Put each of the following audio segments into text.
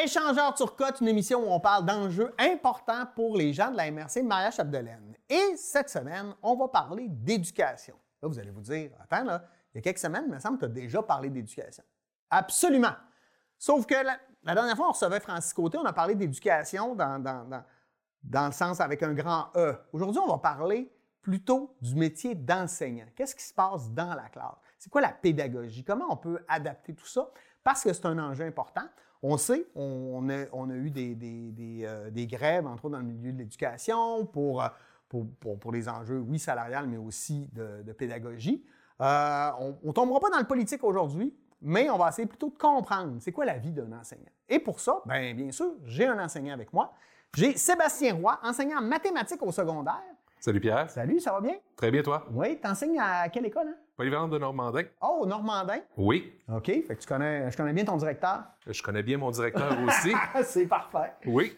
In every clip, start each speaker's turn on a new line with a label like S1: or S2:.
S1: Échangeur Turcotte, une émission où on parle d'enjeux importants pour les gens de la MRC Maria Chapdelaine. Et cette semaine, on va parler d'éducation. Là, vous allez vous dire, attends, là, il y a quelques semaines, il me semble que tu as déjà parlé d'éducation. Absolument. Sauf que la, dernière fois, on recevait Francis Côté, on a parlé d'éducation dans, dans, dans le sens avec un grand E. Aujourd'hui, on va parler plutôt du métier d'enseignant. Qu'est-ce qui se passe dans la classe? C'est quoi la pédagogie? Comment on peut adapter tout ça? Parce que c'est un enjeu important. On sait, on a, on a eu des, des, euh, des, grèves, entre autres dans le milieu de l'éducation, pour, euh, pour, pour, les enjeux, oui, salariales, mais aussi de, pédagogie. Euh, on ne tombera pas dans le politique aujourd'hui, mais on va essayer plutôt de comprendre c'est quoi la vie d'un enseignant. Et pour ça, bien, bien sûr, j'ai un enseignant avec moi. J'ai Sébastien Roy, enseignant en mathématiques au secondaire.
S2: Salut Pierre.
S1: Salut, ça va bien?
S2: Très bien, toi?
S1: Oui, tu enseignes à quelle école? Hein?
S2: Polyvalente de Normandin.
S1: Oh, Normandin?
S2: Oui.
S1: OK, fait que tu connais, je connais bien ton directeur.
S2: Je connais bien mon directeur aussi.
S1: C'est parfait.
S2: Oui.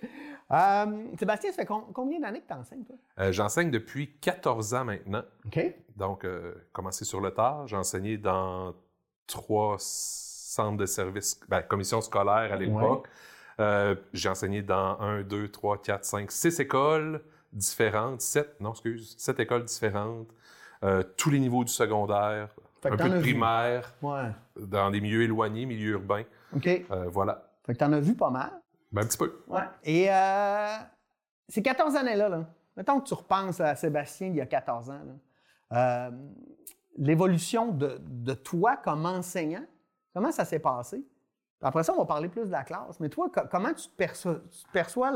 S1: Euh, Sébastien, ça fait combien d'années que tu enseignes, toi?
S2: Euh, j'enseigne depuis 14 ans maintenant.
S1: OK.
S2: Donc, euh, commencé sur le tard. J'ai enseigné dans trois centres de services, ben, commission scolaire à l'époque. Euh, j'ai enseigné dans un, deux, trois, quatre, cinq, six écoles différentes, sept, non, excuse, sept écoles différentes, euh, tous les niveaux du secondaire, un peu de primaire, dans des milieux éloignés, milieux urbains.
S1: OK.
S2: Euh, voilà.
S1: Fait que t'en as vu pas mal.
S2: Ben, un petit peu.
S1: Ouais. Et euh, ces 14 années-là, là, mettons que tu repenses à Sébastien il y a 14 ans, l'évolution de, de, toi comme enseignant, comment ça s'est passé? Après ça, on va parler plus de la classe. Mais toi, comment tu te perçois, perçois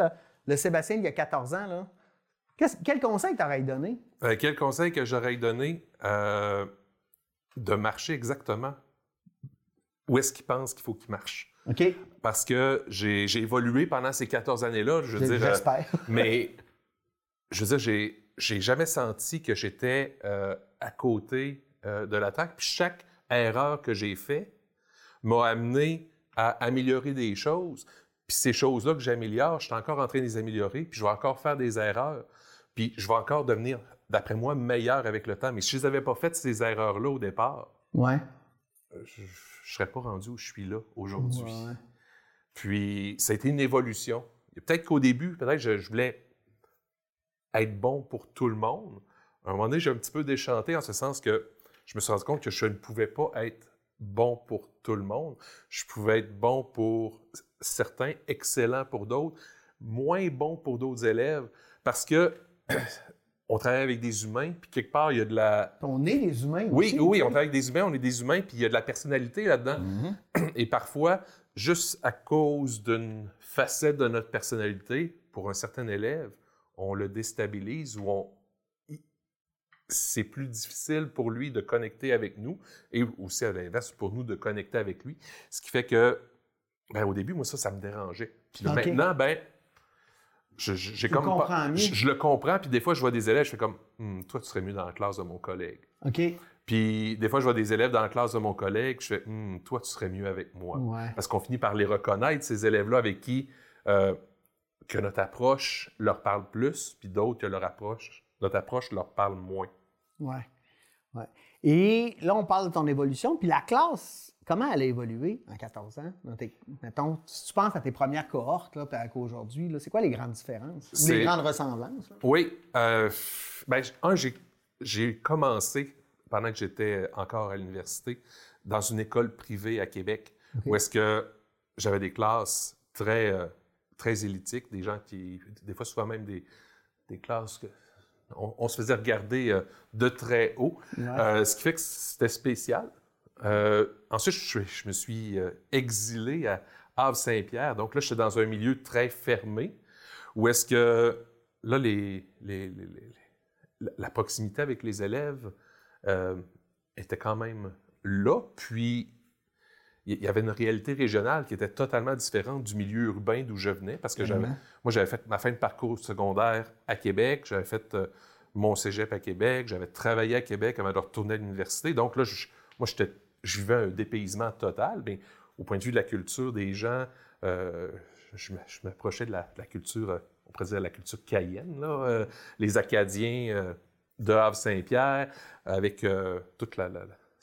S1: le Sébastien il y a 14 ans? Là? Quel conseil t'aurais donné?
S2: Euh, quel conseil que j'aurais donné? Euh, de marcher exactement où est-ce qu'il pense qu'il faut qu'il marche?
S1: OK.
S2: Parce que j'ai évolué pendant ces 14 années-là, je veux dire.
S1: Euh, j'espère.
S2: mais, je veux dire, j'ai jamais senti que j'étais à côté de l'attaque. Puis chaque erreur que j'ai faite m'a amené à améliorer des choses. Puis ces choses-là que j'améliore, je suis encore en train de les améliorer, puis je vais encore faire des erreurs. Puis je vais encore devenir, d'après moi, meilleur avec le temps. Mais si je les avais pas fait ces erreurs-là au départ,
S1: ouais.
S2: Euh, je ne serais pas rendu où je suis là aujourd'hui. Puis ça a été une évolution. Peut-être qu'au début, peut-être je, je voulais être bon pour tout le monde. À un moment donné, j'ai un petit peu déchanté en ce sens que je me suis rendu compte que je ne pouvais pas être bon pour tout le monde. Je pouvais être bon pour certains, excellent pour d'autres, moins bon pour d'autres élèves, parce que on travaille avec des humains, puis quelque part, il y a de la...
S1: On est des humains
S2: Oui,
S1: aussi,
S2: oui, on travaille avec des humains, on est des humains, puis il y a de la personnalité là-dedans.
S1: Mm-hmm.
S2: Et parfois, juste à cause d'une facette de notre personnalité, pour un certain élève, on le déstabilise ou on... c'est plus difficile pour lui de connecter avec nous, et aussi à l'inverse, pour nous de connecter avec lui. Ce qui fait que, ben, au début, moi, ça, ça me dérangeait. Puis maintenant, ben, je, j'ai comme je, le comprends, puis des fois, je vois des élèves, je fais comme, hum, toi, tu serais mieux dans la classe de mon collègue.
S1: OK.
S2: Puis des fois, je vois des élèves dans la classe de mon collègue, je fais, hum, toi, tu serais mieux avec moi. Parce qu'on finit par les reconnaître, ces élèves-là avec qui euh, que notre approche leur parle plus, puis d'autres que leur approche, notre approche leur parle moins.
S1: Ouais. ouais. Et là, on parle de ton évolution, puis la classe, Comment elle a évolué en 14 ans? mettons, si tu penses à tes premières cohortes, là, puis aujourd'hui, c'est quoi les grandes différences? Ou les grandes ressemblances?
S2: Oui. Euh, ben, un, j'ai commencé pendant que j'étais encore à l'université dans une école privée à Québec où est-ce que j'avais des classes très, euh, très élitiques, des gens qui, des fois souvent même des, des classes que on, se faisait regarder euh, de très haut, ce qui fait que c'était spécial. Euh, ensuite, je, me suis euh, exilé à Havre-Saint-Pierre. Donc là, j'étais dans un milieu très fermé, où est-ce que là, les, la proximité avec les élèves euh, était quand même là. Puis, il y avait une réalité régionale qui était totalement différente du milieu urbain d'où je venais, parce que j'avais, moi, j'avais fait ma fin de parcours secondaire à Québec, j'avais fait mon cégep à Québec, j'avais travaillé à Québec avant de retourner à l'université. Donc là, moi, j'étais je vivais un dépaysement total, mais au point de vue de la culture des gens, euh, je m'approchais de la, culture, euh, on pourrait dire la culture cayenne, euh, les Acadiens de Havre-Saint-Pierre, avec toute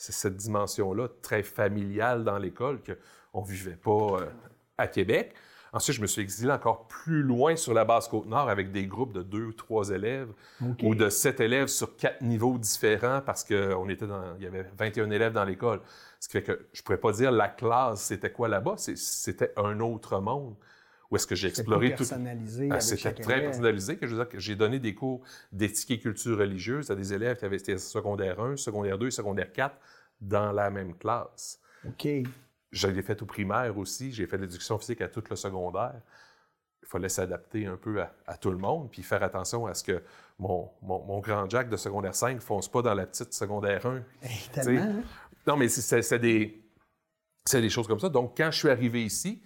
S2: cette dimension-là très familiale dans l'école qu'on ne vivait pas à Québec. Ensuite, je me suis exilé encore plus loin sur la base Côte-Nord avec des groupes de deux ou trois élèves ou de sept élèves sur quatre niveaux différents parce qu'on était dans, il y avait 21 élèves dans l'école. Ce qui fait que je ne pourrais pas dire la classe, c'était quoi là-bas. C'était un autre monde où est-ce que j'ai exploré tout.
S1: personnalisé.
S2: Ah, c'était très personnalisé. Que j'ai donné des cours d'éthique et culture religieuse à des élèves qui avaient été secondaire 1, secondaire 2 et secondaire 4 dans la même classe.
S1: OK.
S2: Je l'ai fait au primaire aussi. J'ai fait l'éducation physique à tout le secondaire. Il fallait s'adapter un peu à, tout le monde, puis faire attention à ce que mon, mon, grand Jack de secondaire 5 ne fonce pas dans la petite secondaire 1.
S1: tellement, hein?
S2: Non, mais c'est des, des choses comme ça. Donc, quand je suis arrivé ici,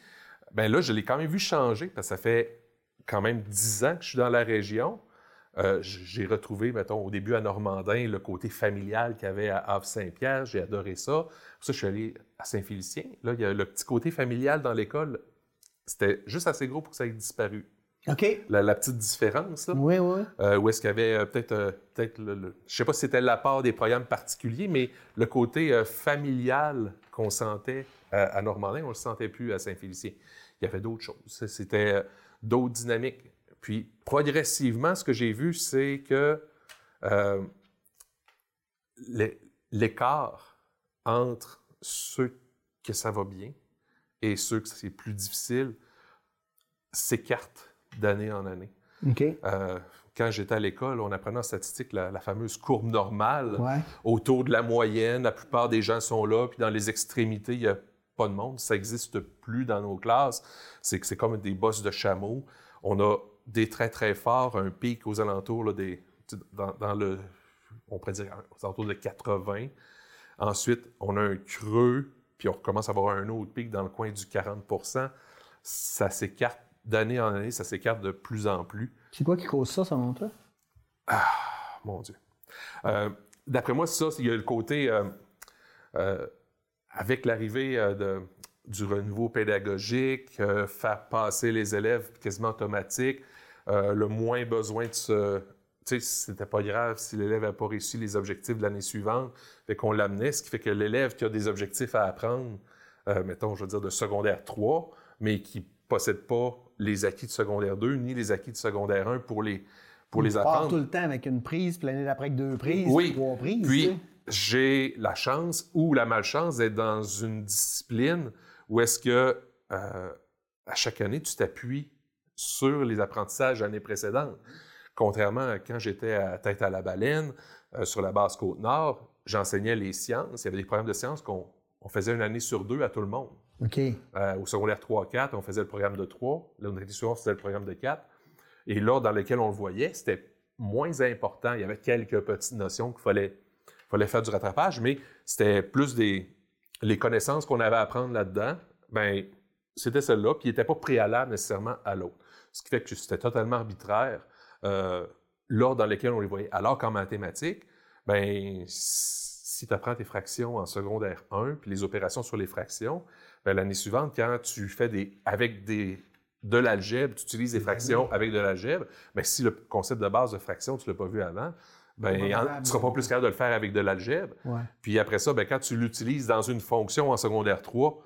S2: ben là, je l'ai quand même vu changer, parce que ça fait quand même dix ans que je suis dans la région. Euh, j'ai retrouvé, mettons, au début à Normandin, le côté familial qu'il y avait à Havre-Saint-Pierre. J'ai adoré ça. Pour ça, je suis allé à Saint-Félicien. Là, il y a le petit côté familial dans l'école. C'était juste assez gros pour que ça ait disparu.
S1: OK.
S2: La, petite différence, là.
S1: Oui, oui.
S2: Euh, où est-ce qu'il y avait euh, peut-être, peut-être le, le, je sais pas si c'était la part des programmes particuliers, mais le côté familial qu'on sentait à, Normandin, on le sentait plus à Saint-Félicien. Il y avait d'autres choses. C'était d'autres dynamiques. Puis, progressivement, ce que j'ai vu, c'est que euh, l'écart entre ceux que ça va bien et ceux que c'est plus difficile s'écarte d'année en année. Euh, quand j'étais à l'école, on apprenait en statistique la, fameuse courbe normale autour de la moyenne. La plupart des gens sont là, puis dans les extrémités, il n'y a pas de monde. Ça n'existe plus dans nos classes. C'est c'est comme des bosses de chameau. On a des traits très forts, un pic aux alentours des, dans, le, on pourrait dire aux alentours de 80. Ensuite, on a un creux, puis on commence à avoir un autre pic dans le coin du 40% Ça s'écarte d'année en année, ça s'écarte de plus en plus.
S1: C'est quoi qui cause ça, selon toi?
S2: Ah, mon Dieu. Euh, d'après moi, c'est ça, il y a le côté, euh, euh, avec l'arrivée de, du renouveau pédagogique, faire passer les élèves quasiment automatique, euh, le moins besoin de se. Tu sais, c'était pas grave si l'élève n'a pas réussi les objectifs de l'année suivante, fait qu'on l'amenait, ce qui fait que l'élève qui a des objectifs à apprendre, euh, mettons, je veux dire, de secondaire 3, mais qui ne possède pas les acquis de secondaire 2 ni les acquis de secondaire 1 pour les, pour les apprendre.
S1: tout le temps avec une prise, puis l'année d'après avec deux prises,
S2: oui.
S1: trois prises.
S2: Puis, j'ai la chance ou la malchance d'être dans une discipline où est-ce que euh, à chaque année, tu t'appuies sur les apprentissages l'année précédente. Contrairement à quand j'étais à Tête à la baleine, euh, sur la base Côte-Nord, j'enseignais les sciences. Il y avait des programmes de sciences qu'on faisait une année sur deux à tout le monde.
S1: OK.
S2: Euh, au secondaire 3-4, on faisait le programme de 3. Là, on était souvent, on faisait le programme de 4. Et là, dans lequel on le voyait, c'était moins important. Il y avait quelques petites notions qu'il fallait, fallait faire du rattrapage, mais c'était plus des les connaissances qu'on avait à apprendre là-dedans. Ben, c'était celle-là, puis il n'était pas préalable nécessairement à l'autre. Ce qui fait que c'était totalement arbitraire euh, l'ordre dans lequel on les voyait. Alors qu'en mathématiques, ben, si tu apprends tes fractions en secondaire 1, puis les opérations sur les fractions, ben, l'année suivante, quand tu fais des, avec des, de l'algèbre, tu utilises des fractions avec de l'algèbre, ben, si le concept de base de fraction, tu ne l'as pas vu avant, ben, tu ne seras pas plus capable de le faire avec de l'algèbre. Puis après ça, ben, quand tu l'utilises dans une fonction en secondaire 3,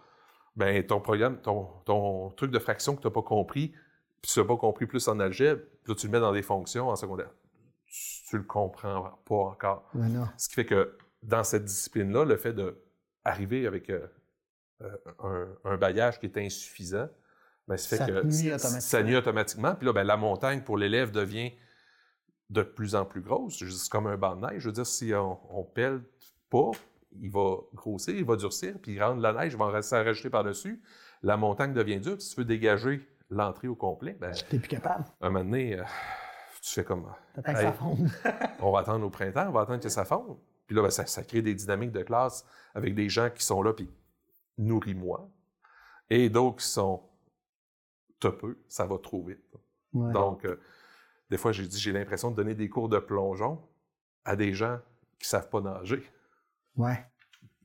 S2: ben, ton programme, ton, ton truc de fraction que tu n'as pas compris, puis tu n'as pas compris plus en algèbre, puis là, tu le mets dans des fonctions en secondaire. Tu, ne le comprends pas encore. Ce qui fait que dans cette discipline-là, le fait d'arriver avec euh, euh, un, un, bagage qui est insuffisant, ben, ça fait que ça nuit automatiquement. Puis là, ben, la montagne pour l'élève devient de plus en plus grosse. C'est comme un banc de neige. Je veux dire, si on, on pèle pas, il va grossir, il va durcir, puis il rentre la neige, il va s'en rajouter par-dessus. La montagne devient dure. Si tu veux dégager l'entrée au complet, ben,
S1: n'es plus capable.
S2: Un moment donné, euh, tu fais comme.
S1: que ça fonde.
S2: on va attendre au printemps, on va attendre que ça fonde. Puis là, ben, ça, crée des dynamiques de classe avec des gens qui sont là, puis nourris-moi. Et d'autres qui sont peu, ça va trop vite. Donc, euh, des fois, j'ai dit, j'ai l'impression de donner des cours de plongeon à des gens qui ne savent pas nager.
S1: Ouais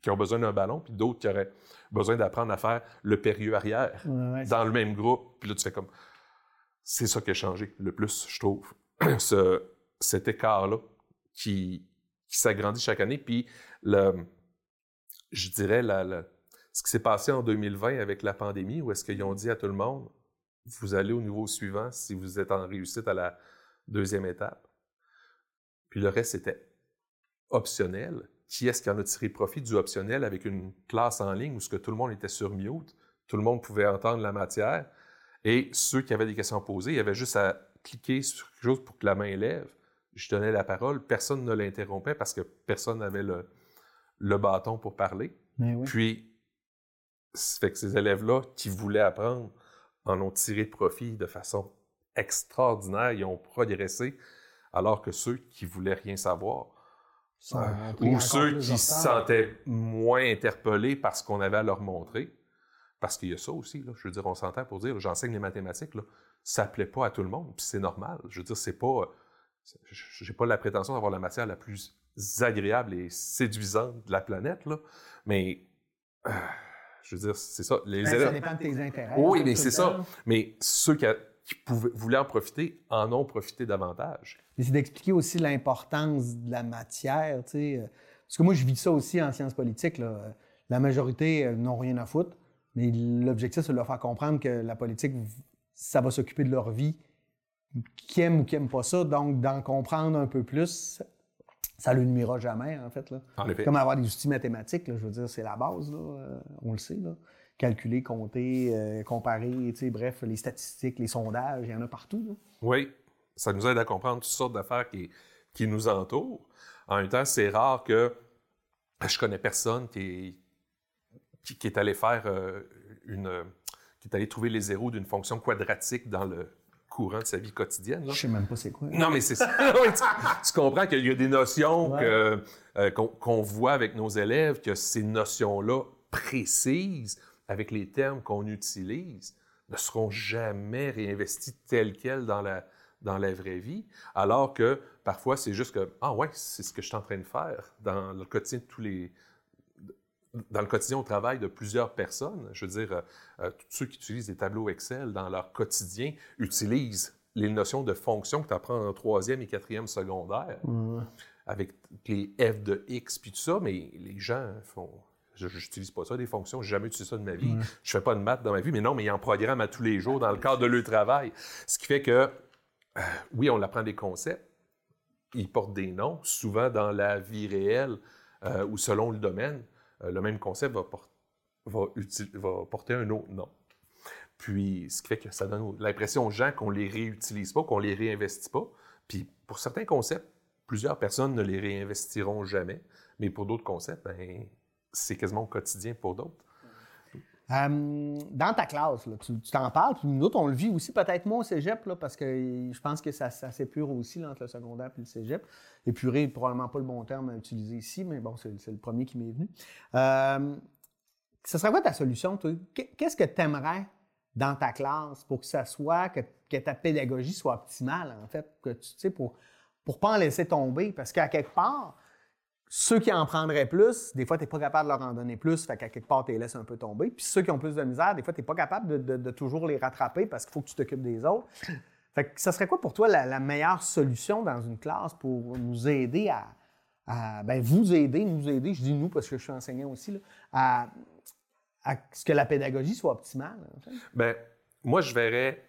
S2: qui ont besoin d'un ballon, puis d'autres qui auraient besoin d'apprendre à faire le périlleux arrière dans le même groupe. Puis là, tu fais comme. C'est ça qui a changé le plus, je trouve. Ce, cet écart-là qui, qui s'agrandit chaque année. Puis, le, je dirais, la, ce qui s'est passé en 2020 avec la pandémie, où est-ce qu'ils ont dit à tout le monde, vous allez au niveau suivant si vous êtes en réussite à la deuxième étape. Puis le reste, c'était optionnel. Qui est-ce qui en a tiré profit du optionnel avec une classe en ligne où ce que tout le monde était sur mute, tout le monde pouvait entendre la matière, et ceux qui avaient des questions posées, il y avait juste à cliquer sur quelque chose pour que la main lève. Je donnais la parole, personne ne l'interrompait parce que personne n'avait le, le bâton pour parler. Puis, ça fait que ces élèves-là qui voulaient apprendre en ont tiré profit de façon extraordinaire, ils ont progressé, alors que ceux qui voulaient rien savoir, euh, ou ceux qui se sentaient moins interpellés parce qu'on avait à leur montrer, parce qu'il y a ça aussi, là, je veux dire, on s'entend pour dire, j'enseigne les mathématiques, là, ça plaît pas à tout le monde, puis c'est normal. Je veux dire, c'est pas, j'ai pas la prétention d'avoir la matière la plus agréable et séduisante de la planète, là, mais euh, je veux dire, c'est ça.
S1: Les ben, Ça dépend de tes intérêts.
S2: Oui, mais c'est ça. Mais ceux qui, pouvaient, voulaient en profiter en ont profité davantage.
S1: C'est d'expliquer aussi l'importance de la matière, tu sais. Euh, parce que moi, je vis ça aussi en sciences politiques. Là. La majorité euh, n'ont rien à foutre, mais l'objectif, c'est de leur faire comprendre que la politique, ça va s'occuper de leur vie, qui aiment ou qui n'aiment pas ça. Donc, d'en comprendre un peu plus, ça ne le nuira jamais, en fait. Là. Comme avoir des outils mathématiques, je veux dire, c'est la base, là, euh, on le sait. Là. Calculer, compter, euh, comparer, bref, les statistiques, les sondages, il y en a partout.
S2: Oui, ça nous aide à comprendre toutes sortes d'affaires qui, qui nous entourent. En même temps, c'est rare que je connais personne qui est, qui, est allé faire euh, une... qui est allé trouver les zéros d'une fonction quadratique dans le courant de sa vie quotidienne.
S1: Je sais même pas c'est quoi.
S2: Non, mais c'est ça. tu, comprends qu'il y a des notions euh, qu'on voit avec nos élèves, que ces notions-là précises, avec les termes qu'on utilise, ne seront jamais réinvesties telles quelles dans la, dans la vraie vie, alors que parfois c'est juste que, ah ouais, c'est ce que je suis en train de faire dans le quotidien de tous les, dans le quotidien au travail de plusieurs personnes. Je veux dire, euh, euh, tous ceux qui utilisent des tableaux Excel dans leur quotidien utilisent les notions de fonction que tu apprends en troisième et quatrième secondaire, avec les f de x puis tout ça, mais les gens font. Je n'utilise pas ça, des fonctions, n'ai jamais utilisé ça de ma vie. Je fais pas de maths dans ma vie, mais non, mais ils en programment à tous les jours dans le cadre de leur travail. Ce qui fait que, euh, oui, on apprend des concepts, ils portent des noms, souvent dans la vie réelle ou selon le domaine, euh, le même concept va, porter un autre nom. Puis, ce qui fait que ça donne l'impression aux gens qu'on ne les réutilise pas, qu'on ne les réinvestit pas. Puis, pour certains concepts, plusieurs personnes ne les réinvestiront jamais. Mais pour d'autres concepts, ben, c'est quasiment au quotidien pour d'autres.
S1: Euh, dans ta classe, tu t'en parles, puis nous autres, on le vit aussi, peut-être moins au cégep, parce que je pense que ça, ça s'épure aussi entre le secondaire et le cégep. Épurer, probablement pas le bon terme à utiliser ici, mais bon, c'est le premier qui m'est venu. Euh, ce serait quoi ta solution, toi? Qu'est-ce que tu aimerais dans ta classe pour que ça soit, que, ta pédagogie soit optimale, en fait, pour ne pas en laisser tomber? Parce qu'à quelque part, ceux qui en prendraient plus, des fois, tu n'es pas capable de leur en donner plus, fait qu'à quelque part, tu les laisses un peu tomber. Puis ceux qui ont plus de misère, des fois, tu n'es pas capable de, toujours les rattraper parce qu'il faut que tu t'occupes des autres. Fait que ça serait quoi pour toi la, meilleure solution dans une classe pour nous aider à, ben, vous aider, nous aider, je dis nous parce que je suis enseignant aussi, à, ce que la pédagogie soit optimale?
S2: Bien, moi, je verrais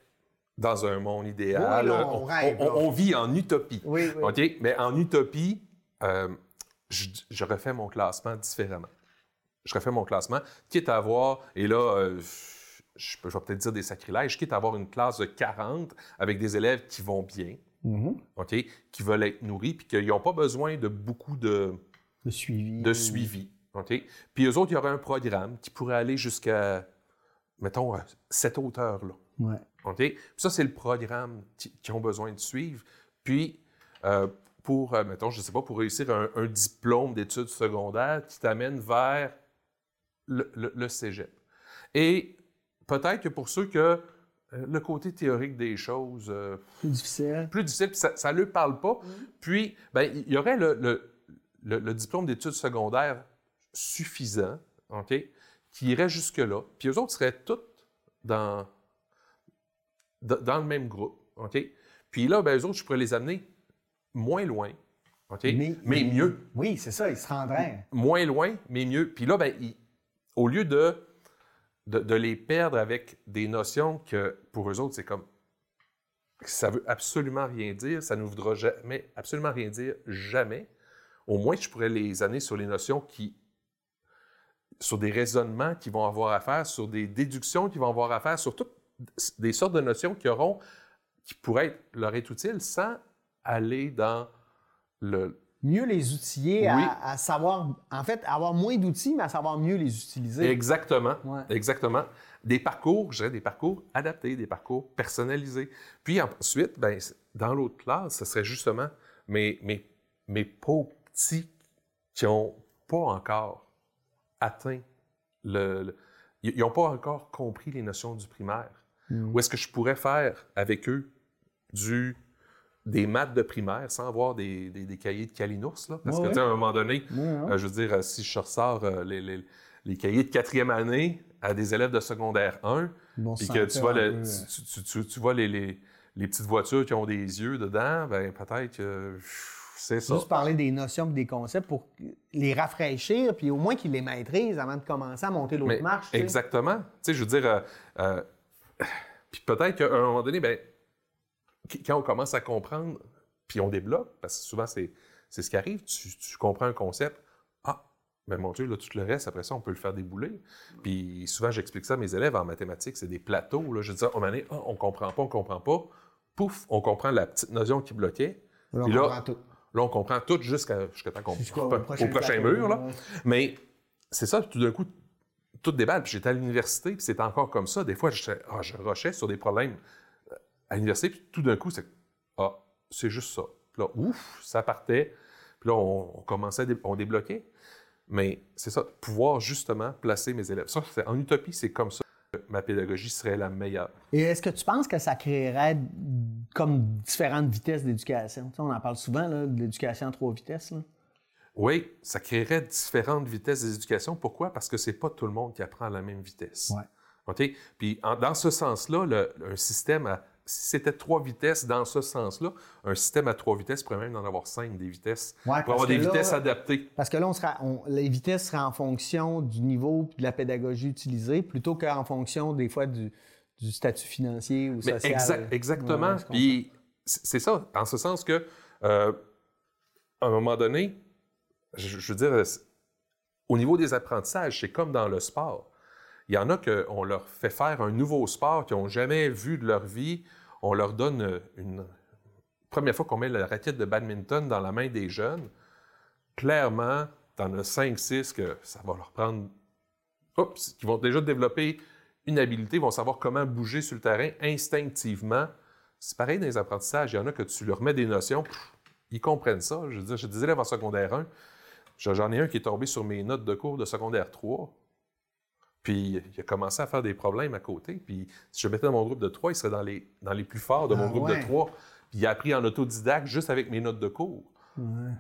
S2: dans un monde idéal. on, vit en utopie. Oui, OK? Mais en utopie, euh, je, refais mon classement différemment. Je refais mon classement, quitte à avoir, et là, euh, je, vais peut-être dire des sacrilèges, quitte à avoir une classe de 40 avec des élèves qui vont bien, mm-hmm. Qui veulent être nourris, puis qui n'ont pas besoin de beaucoup de,
S1: de suivi.
S2: De suivi? Puis eux autres, il y aurait un programme qui pourrait aller jusqu'à, mettons, cette hauteur-là.
S1: Ouais.
S2: OK? Puis ça, c'est le programme qu'ils ont besoin de suivre. Puis, euh, pour, euh, mettons, je ne sais pas, pour réussir un, diplôme d'études secondaires qui t'amène vers le, cégep. Et peut-être que pour ceux que euh, le côté théorique des choses... Euh,
S1: plus difficile.
S2: Plus difficile, puis ça ne leur parle pas. Mm. Puis, ben, il y aurait le, le diplôme d'études secondaires suffisant, OK, qui irait jusque-là. Puis eux autres seraient tous dans, dans le même groupe, OK? Puis là, ben, eux autres, je pourrais les amener moins loin, OK? Mais, mieux.
S1: Oui, c'est ça, ils se rendraient.
S2: Moins loin, mais mieux. Puis là, ben, au lieu de, de, de les perdre avec des notions que pour eux autres, c'est comme ça veut absolument rien dire, ça ne voudra jamais, absolument rien dire, jamais. Au moins, je pourrais les amener sur les notions qui, sur des raisonnements qui vont avoir à faire, sur des déductions qui vont avoir à faire, sur toutes des sortes de notions qui auront, qui pourraient être, leur être utiles sans aller dans le,
S1: Mieux les outiller
S2: Oui.
S1: à, à savoir, en fait, avoir moins d'outils, mais à savoir mieux les utiliser.
S2: Exactement.
S1: Ouais.
S2: Exactement. Des parcours, je dirais des parcours adaptés, des parcours personnalisés. Puis ensuite, ben, dans l'autre classe, ce serait justement mes, mes, mes pauvres petits qui n'ont pas encore atteint le. le- ils n'ont pas encore compris les notions du primaire. Où est-ce que je pourrais faire avec eux du, des maths de primaire sans avoir des, des, des cahiers de Kalinours? Là? Parce
S1: Ouais,
S2: que,
S1: ouais.
S2: tu sais, à un moment donné,
S1: Ouais, ouais.
S2: euh, je veux dire, euh, si je ressors euh, les, les- les cahiers de quatrième année à des élèves de secondaire 1,
S1: Ils vont
S2: puis que tu vois, le- tu, tu- tu- tu vois les, les- les petites voitures qui ont des yeux dedans, ben peut-être que c'est ça.
S1: Juste parler des notions et des concepts pour les rafraîchir, puis au moins qu'ils les maîtrisent avant de commencer à monter l'autre marche.
S2: Exactement. Tu sais, je veux dire, euh, puis peut-être qu'à un moment donné, ben, quand on commence à comprendre, puis on débloque, parce que souvent c'est, c'est ce qui arrive, tu, tu comprends un concept, ah, ben mon Dieu, là, tout le reste, après ça, on peut le faire débouler. Puis souvent, j'explique ça à mes élèves en mathématiques, c'est des plateaux. Là. Je dis, on donné, ah, on comprend pas, on comprend pas. Pouf, on comprend la petite notion qui bloquait.
S1: Là, on
S2: là,
S1: comprend tout.
S2: Là, on comprend tout jusqu'à, jusqu'à temps qu'on
S1: Jusqu'au
S2: au
S1: prochain
S2: mur. Là. Mais c'est ça, tout d'un coup, tout déballe. Puis j'étais à l'université, puis c'était encore comme ça. Des fois, je, ah, je rushais sur des problèmes à l'université, puis tout d'un coup, c'est Ah, c'est juste ça. Puis là, ouf, ça partait. Puis là, on, on commençait, à dé- on débloquait. Mais c'est ça, pouvoir justement placer mes élèves. Ça, en utopie, c'est comme ça que ma pédagogie serait la meilleure.
S1: Et est-ce que tu penses que ça créerait comme différentes vitesses d'éducation? On en parle souvent, là, de l'éducation en trois vitesses. là.
S2: Oui, ça créerait différentes vitesses d'éducation. Pourquoi? Parce que c'est pas tout le monde qui apprend à la même vitesse.
S1: Ouais.
S2: OK? Puis en- dans ce sens-là, un système à. Si c'était trois vitesses dans ce sens-là, un système à trois vitesses pourrait même en avoir cinq des vitesses.
S1: Ouais,
S2: pour avoir des
S1: là-
S2: vitesses adaptées.
S1: Parce que là, on sera, on- les vitesses seraient en fonction du niveau de la pédagogie utilisée, plutôt qu'en fonction des fois du, du statut financier ou
S2: Mais
S1: social.
S2: exact- exactement.
S1: Ouais, je comprends.
S2: Puis c'est ça, en ce sens que, euh, à un moment donné, je, je veux dire, au niveau des apprentissages, c'est comme dans le sport. Il y en a qu'on leur fait faire un nouveau sport qu'ils n'ont jamais vu de leur vie. On leur donne euh, une. Première fois qu'on met la raquette de badminton dans la main des jeunes, clairement, t'en as 5-6 que ça va leur prendre. Oups, qui vont déjà développer une habilité, vont savoir comment bouger sur le terrain instinctivement. C'est pareil dans les apprentissages. Il y en a que tu leur mets des notions, ils comprennent ça. Je veux dire, j'ai des élèves en secondaire 1. J'en ai un qui est tombé sur mes notes de cours de secondaire 3. Puis il a commencé à faire des problèmes à côté. Puis si je mettais dans mon groupe de 3, il serait dans les, dans les plus forts de mon
S1: Ah
S2: groupe
S1: ouais.
S2: de 3. Puis il a appris en autodidacte juste avec mes notes de cours.
S1: Ouais.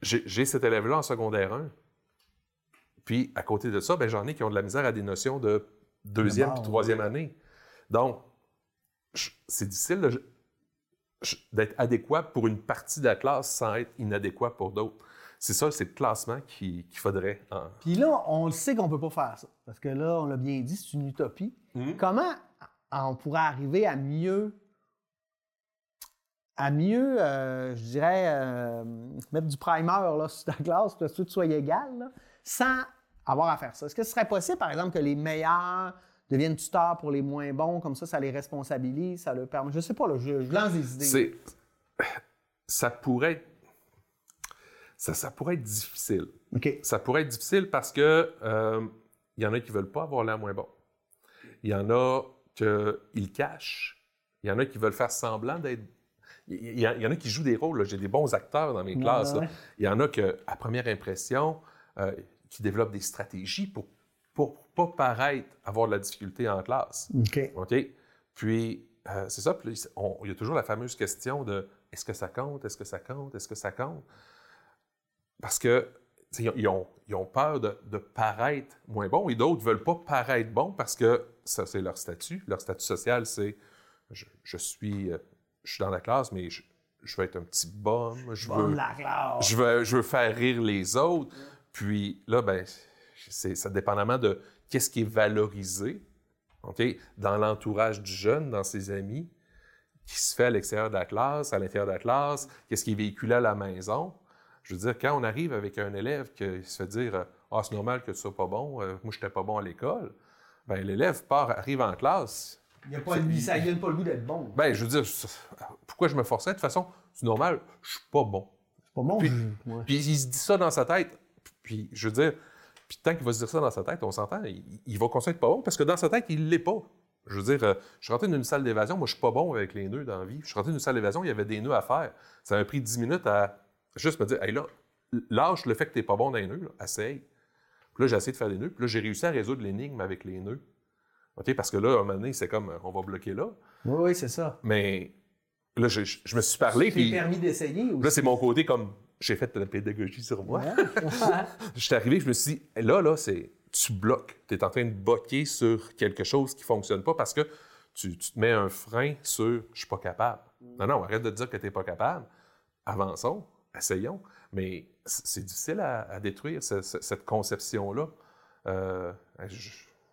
S2: J'ai cet élève-là en secondaire 1. Puis, à côté de ça, ben, j'en ai qui ont de la misère à des notions de deuxième
S1: De
S2: puis troisième année. Donc, c'est difficile d'être adéquat pour une partie de la classe sans être inadéquat pour d'autres. C'est ça, c'est le classement qui- qu'il faudrait. en-
S1: Puis là, on le sait qu'on peut pas faire ça. Parce que là, on l'a bien dit, c'est une utopie.
S2: Mhm.
S1: Comment on pourrait arriver à mieux, à mieux, euh, je dirais, euh, mettre du primer là, sur ta classe, pour que tout soit égal, là, sans avoir à faire ça? Est-ce que ce serait possible, par exemple, que les meilleurs deviennent tuteurs pour les moins bons, comme ça, ça les responsabilise, ça leur permet... Je sais pas, là, je, je lance des idées.
S2: C'est, ça pourrait être, ça, ça pourrait être difficile. Ça pourrait être difficile parce que euh, il y en a qui veulent pas avoir l'air moins bon. Il y en a qui le cachent. Il y en a qui veulent faire semblant d'être. Il y, en a qui jouent des rôles. J'ai des bons acteurs dans mes
S1: Ouais,
S2: classes.
S1: ouais.
S2: Il y en a que, à première impression, euh, qui développent des stratégies pour pour pas paraître avoir de la difficulté en classe.
S1: OK.
S2: OK? Puis, euh, c'est ça. Puis, il y a toujours la fameuse question de est-ce que ça compte? Est-ce que ça compte? Est-ce que ça compte? Parce que ils ont- ils peur de, de paraître moins bons et d'autres ne veulent pas paraître bons parce que ça, c'est leur statut. Leur statut social, c'est je, je suis, euh, je suis dans la classe, mais je, je veux être un petit bum. Je
S1: Bon,
S2: veux,
S1: la classe.
S2: je veux, je veux faire rire les autres. Puis là, ben, c'est ça dépendamment de qu'est-ce qui est valorisé OK, dans l'entourage du jeune, dans ses amis, qui se fait à l'extérieur de la classe, à l'intérieur de la classe, qu'est-ce qui est véhiculé à la maison. Je veux dire, quand on arrive avec un élève qui se fait dire Ah, c'est normal que tu sois pas bon, euh, moi, je n'étais pas bon à l'école, ben l'élève part, arrive en classe.
S1: Il n'y a pas, lui, ça donne pas le goût d'être bon.
S2: Ben, je veux dire, pourquoi je me forçais? De toute façon, c'est normal, je suis pas bon.
S1: C'est pas bon.
S2: Puis, puis, il se dit ça dans sa tête. Puis, je veux dire, puis tant qu'il va se dire ça dans sa tête, on s'entend, il, va continuer pas bon parce que dans sa tête, il l'est pas. Je veux dire, euh, je suis rentré dans une salle d'évasion, moi, je suis pas bon avec les nœuds dans la vie. Je suis rentré dans une salle d'évasion, il y avait des nœuds à faire. Ça m'a pris 10 minutes à juste me dire, hey là, lâche le fait que tu n'es pas bon dans les nœuds, là, essaye. Puis là, j'ai essayé de faire des nœuds, puis là, j'ai réussi à résoudre l'énigme avec les nœuds. OK? Parce que là, à un moment donné, c'est comme, on va bloquer là.
S1: Oui, oui, c'est ça.
S2: Mais là, je, me suis parlé.
S1: Tu permis d'essayer aussi.
S2: Là, c'est mon côté comme, j'ai fait de la pédagogie sur moi. je suis arrivé, je me suis dit, là, là, c'est tu bloques. Tu es en train de bloquer sur quelque chose qui ne fonctionne pas parce que tu, te mets un frein sur je suis pas capable. Non, non, arrête de dire que tu n'es pas capable. Avançons, essayons. Mais c'est difficile à, détruire, cette conception-là. Euh,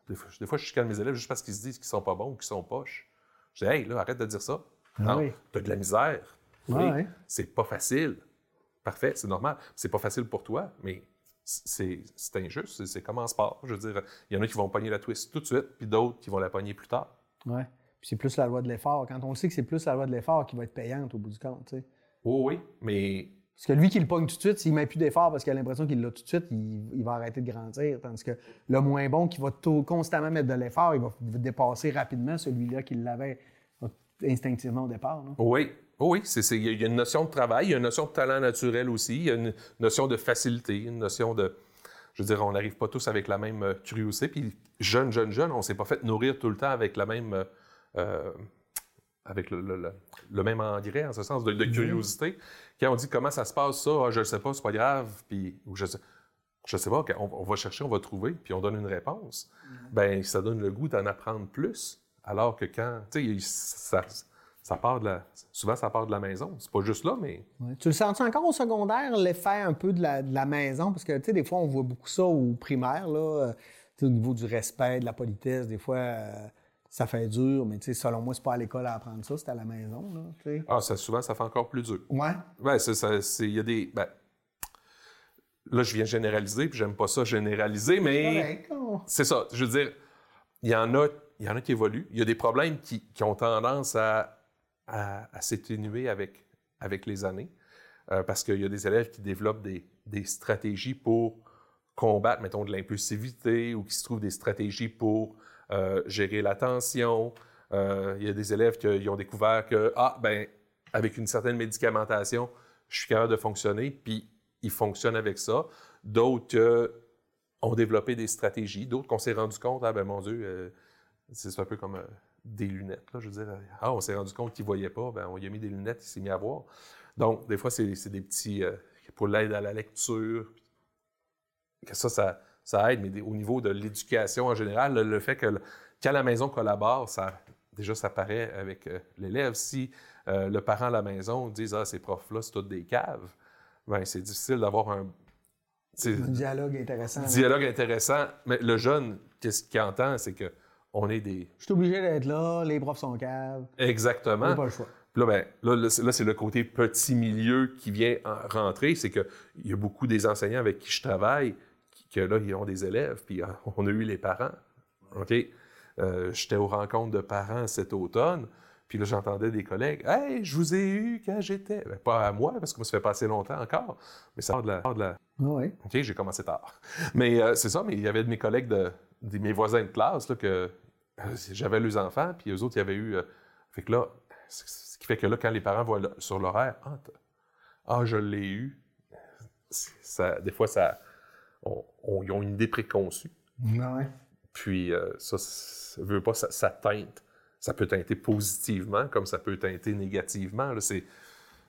S2: des, fois, je chicane mes élèves juste parce qu'ils se disent qu'ils sont pas bons ou qu'ils sont poches. Je dis, hey, là, arrête de dire ça. Ah non, tu as de la misère. Oui, C'est pas facile. Parfait, c'est normal. C'est pas facile pour toi, mais c'est injuste. C'est comme en sport. Je veux dire, il y en a qui vont pogner la twist tout de suite, puis d'autres qui vont la pogner plus tard.
S1: Oui. Puis c'est plus la loi de l'effort. Quand on sait que c'est plus la loi de l'effort qui va être payante au bout du compte, tu sais.
S2: Oh, oui, mais.
S1: Parce que lui qui le pogne tout de suite, s'il met plus d'effort parce qu'il a l'impression qu'il l'a tout de suite, il, va arrêter de grandir. Tandis que le moins bon qui va constamment mettre de l'effort, il va dépasser rapidement celui-là qui l'avait instinctivement au départ.
S2: Oui, Oh oui, il y a une notion de travail, il y a une notion de talent naturel aussi, il y a une notion de facilité, une notion de. Je veux dire, on n'arrive pas tous avec la même euh, curiosité. Puis, jeune, jeune, jeune, on ne s'est pas fait nourrir tout le temps avec la même. Euh, euh, avec le, même engrais, en ce sens, de, curiosité. Quand on dit comment ça se passe, ça, ah, je ne sais pas, c'est pas grave, puis je sais, je sais pas, on, on, va chercher, on va trouver, puis on donne une réponse. Ben, ça donne le goût d'en apprendre plus. Alors que quand, tu sais, ça, ça part de la, souvent ça part de la maison. C'est pas juste là, mais.
S1: Tu le sens encore au secondaire, l'effet un peu de la, de la maison? Parce que, tu sais, des fois, on voit beaucoup ça au primaire, là, euh, au niveau du respect, de la politesse. Des fois, euh, ça fait dur, mais, tu sais, selon moi, c'est pas à l'école à apprendre ça, c'est à la maison, là,
S2: Ah, ça, souvent, ça fait encore plus dur.
S1: Ouais.
S2: Ouais, il y a des. Ben, là, je viens généraliser, puis j'aime pas ça généraliser, mais. C'est ça. Je veux dire, il y en a. Il y en a qui évoluent. Il y a des problèmes qui, qui ont tendance à à, s'éténuer avec, avec les années, euh, parce qu'il y a des élèves qui développent des, des stratégies pour combattre, mettons, de l'impulsivité ou qui se trouvent des stratégies pour gérer l'attention. Euh, il y a des élèves qui ont découvert que, ah, ben, avec une certaine médicamentation, je suis capable de fonctionner, puis ils fonctionnent avec ça. D'autres ont développé des stratégies, d'autres qu'on s'est rendu compte, ah, ben, mon Dieu, c'est un peu comme des lunettes. Là, je veux dire, ah, on s'est rendu compte qu'il ne voyait pas, ben, on lui a mis des lunettes, il s'est mis à voir. Donc, des fois, c'est des petits. Euh, pour l'aide à la lecture. Ça, ça, ça aide, mais au niveau de l'éducation en général, le, fait que quand la maison collabore, ça, déjà, ça paraît avec euh, l'élève. Si euh, le parent à la maison dit Ah, ces profs-là, c'est toutes des caves, ben, c'est difficile d'avoir un.
S1: Un dialogue intéressant.
S2: Dialogue intéressant. Mais le jeune, qu'est-ce qu'il entend, c'est que on est des.
S1: Je suis obligé d'être là, les profs sont caves.
S2: Exactement.
S1: pas le choix.
S2: Là, ben, là, c'est le côté petit milieu qui vient rentrer. C'est qu'il y a beaucoup des enseignants avec qui je travaille, que là, ils ont des élèves, puis ah, on a eu les parents. OK? Euh, j'étais aux rencontres de parents cet automne, puis là, j'entendais des collègues Hey, je vous ai eu quand j'étais. Ben, pas à moi, parce que moi, ça fait pas assez longtemps encore, mais ça part de la. De la...
S1: Ah oui.
S2: OK, j'ai commencé tard. Mais euh, c'est ça, mais il y avait de mes collègues, de, de mes voisins de classe, là, que euh, j'avais les enfants, puis eux autres, il y avait eu. Euh, fait que là, ce qui fait que là, quand les parents voient sur l'horaire, ah, ah, je l'ai eu, ça, des fois, ça, ils ont une idée préconçue.
S1: Ouais.
S2: Puis euh, ça, ça veut pas, ça, teinte. Ça peut teinter positivement, comme ça peut teinter négativement. C'est,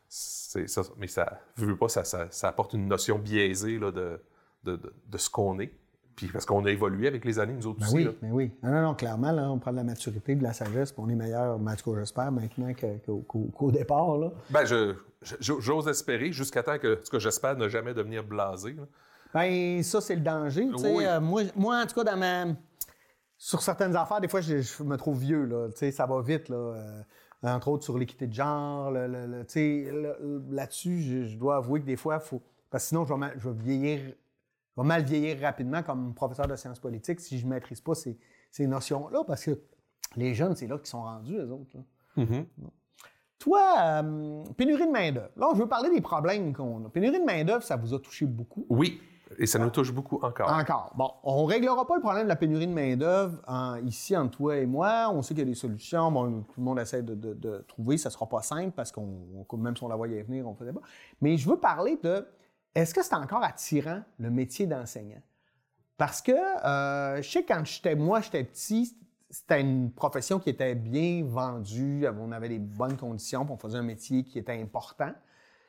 S2: ça, mais ça veut pas, ça, ça, apporte une notion biaisée là, de, de, de ce qu'on est. Puis parce qu'on a évolué avec les années, nous autres
S1: ben
S2: aussi.
S1: Oui, mais ben oui. Non, non, clairement, là, on prend de la maturité, de la sagesse, puis on est meilleur, en tout j'espère, maintenant qu'au départ. Là.
S2: Ben, j'ose espérer, jusqu'à temps que, ce que j'espère, ne jamais devenir blasé.
S1: Bien, ça, c'est le danger. Euh, moi, moi, en tout cas, dans ma sur certaines affaires, des fois, je, je me trouve vieux, là. Ça va vite, là. Euh, entre autres sur l'équité de genre, le- le- le- là-dessus, je, je dois avouer que des fois, faut. Parce que sinon, je vais, mal, je vais vieillir. Je vais mal vieillir rapidement comme professeur de sciences politiques si je ne maîtrise pas ces, ces notions-là, parce que les jeunes, c'est là qu'ils sont rendus, eux autres. là.
S2: Mhm.
S1: Toi, euh, pénurie de main-d'œuvre. Là, je veux parler des problèmes qu'on a. Pénurie de main-d'œuvre, ça vous a touché beaucoup?
S2: Oui, et ça nous touche beaucoup encore.
S1: Encore. Bon, on ne réglera pas le problème de la pénurie de main-d'œuvre en- ici entre toi et moi. On sait qu'il y a des solutions. Bon, tout le monde essaie de, trouver. Ça ne sera pas simple parce qu'on, on- même si on la voyait venir, on ne faisait pas. Mais je veux parler de est-ce que c'est encore attirant le métier d'enseignant? Parce que euh, je sais quand j'étais, moi, j'étais petit, c'était une profession qui était bien vendue, on avait des bonnes conditions, puis on faisait un métier qui était important.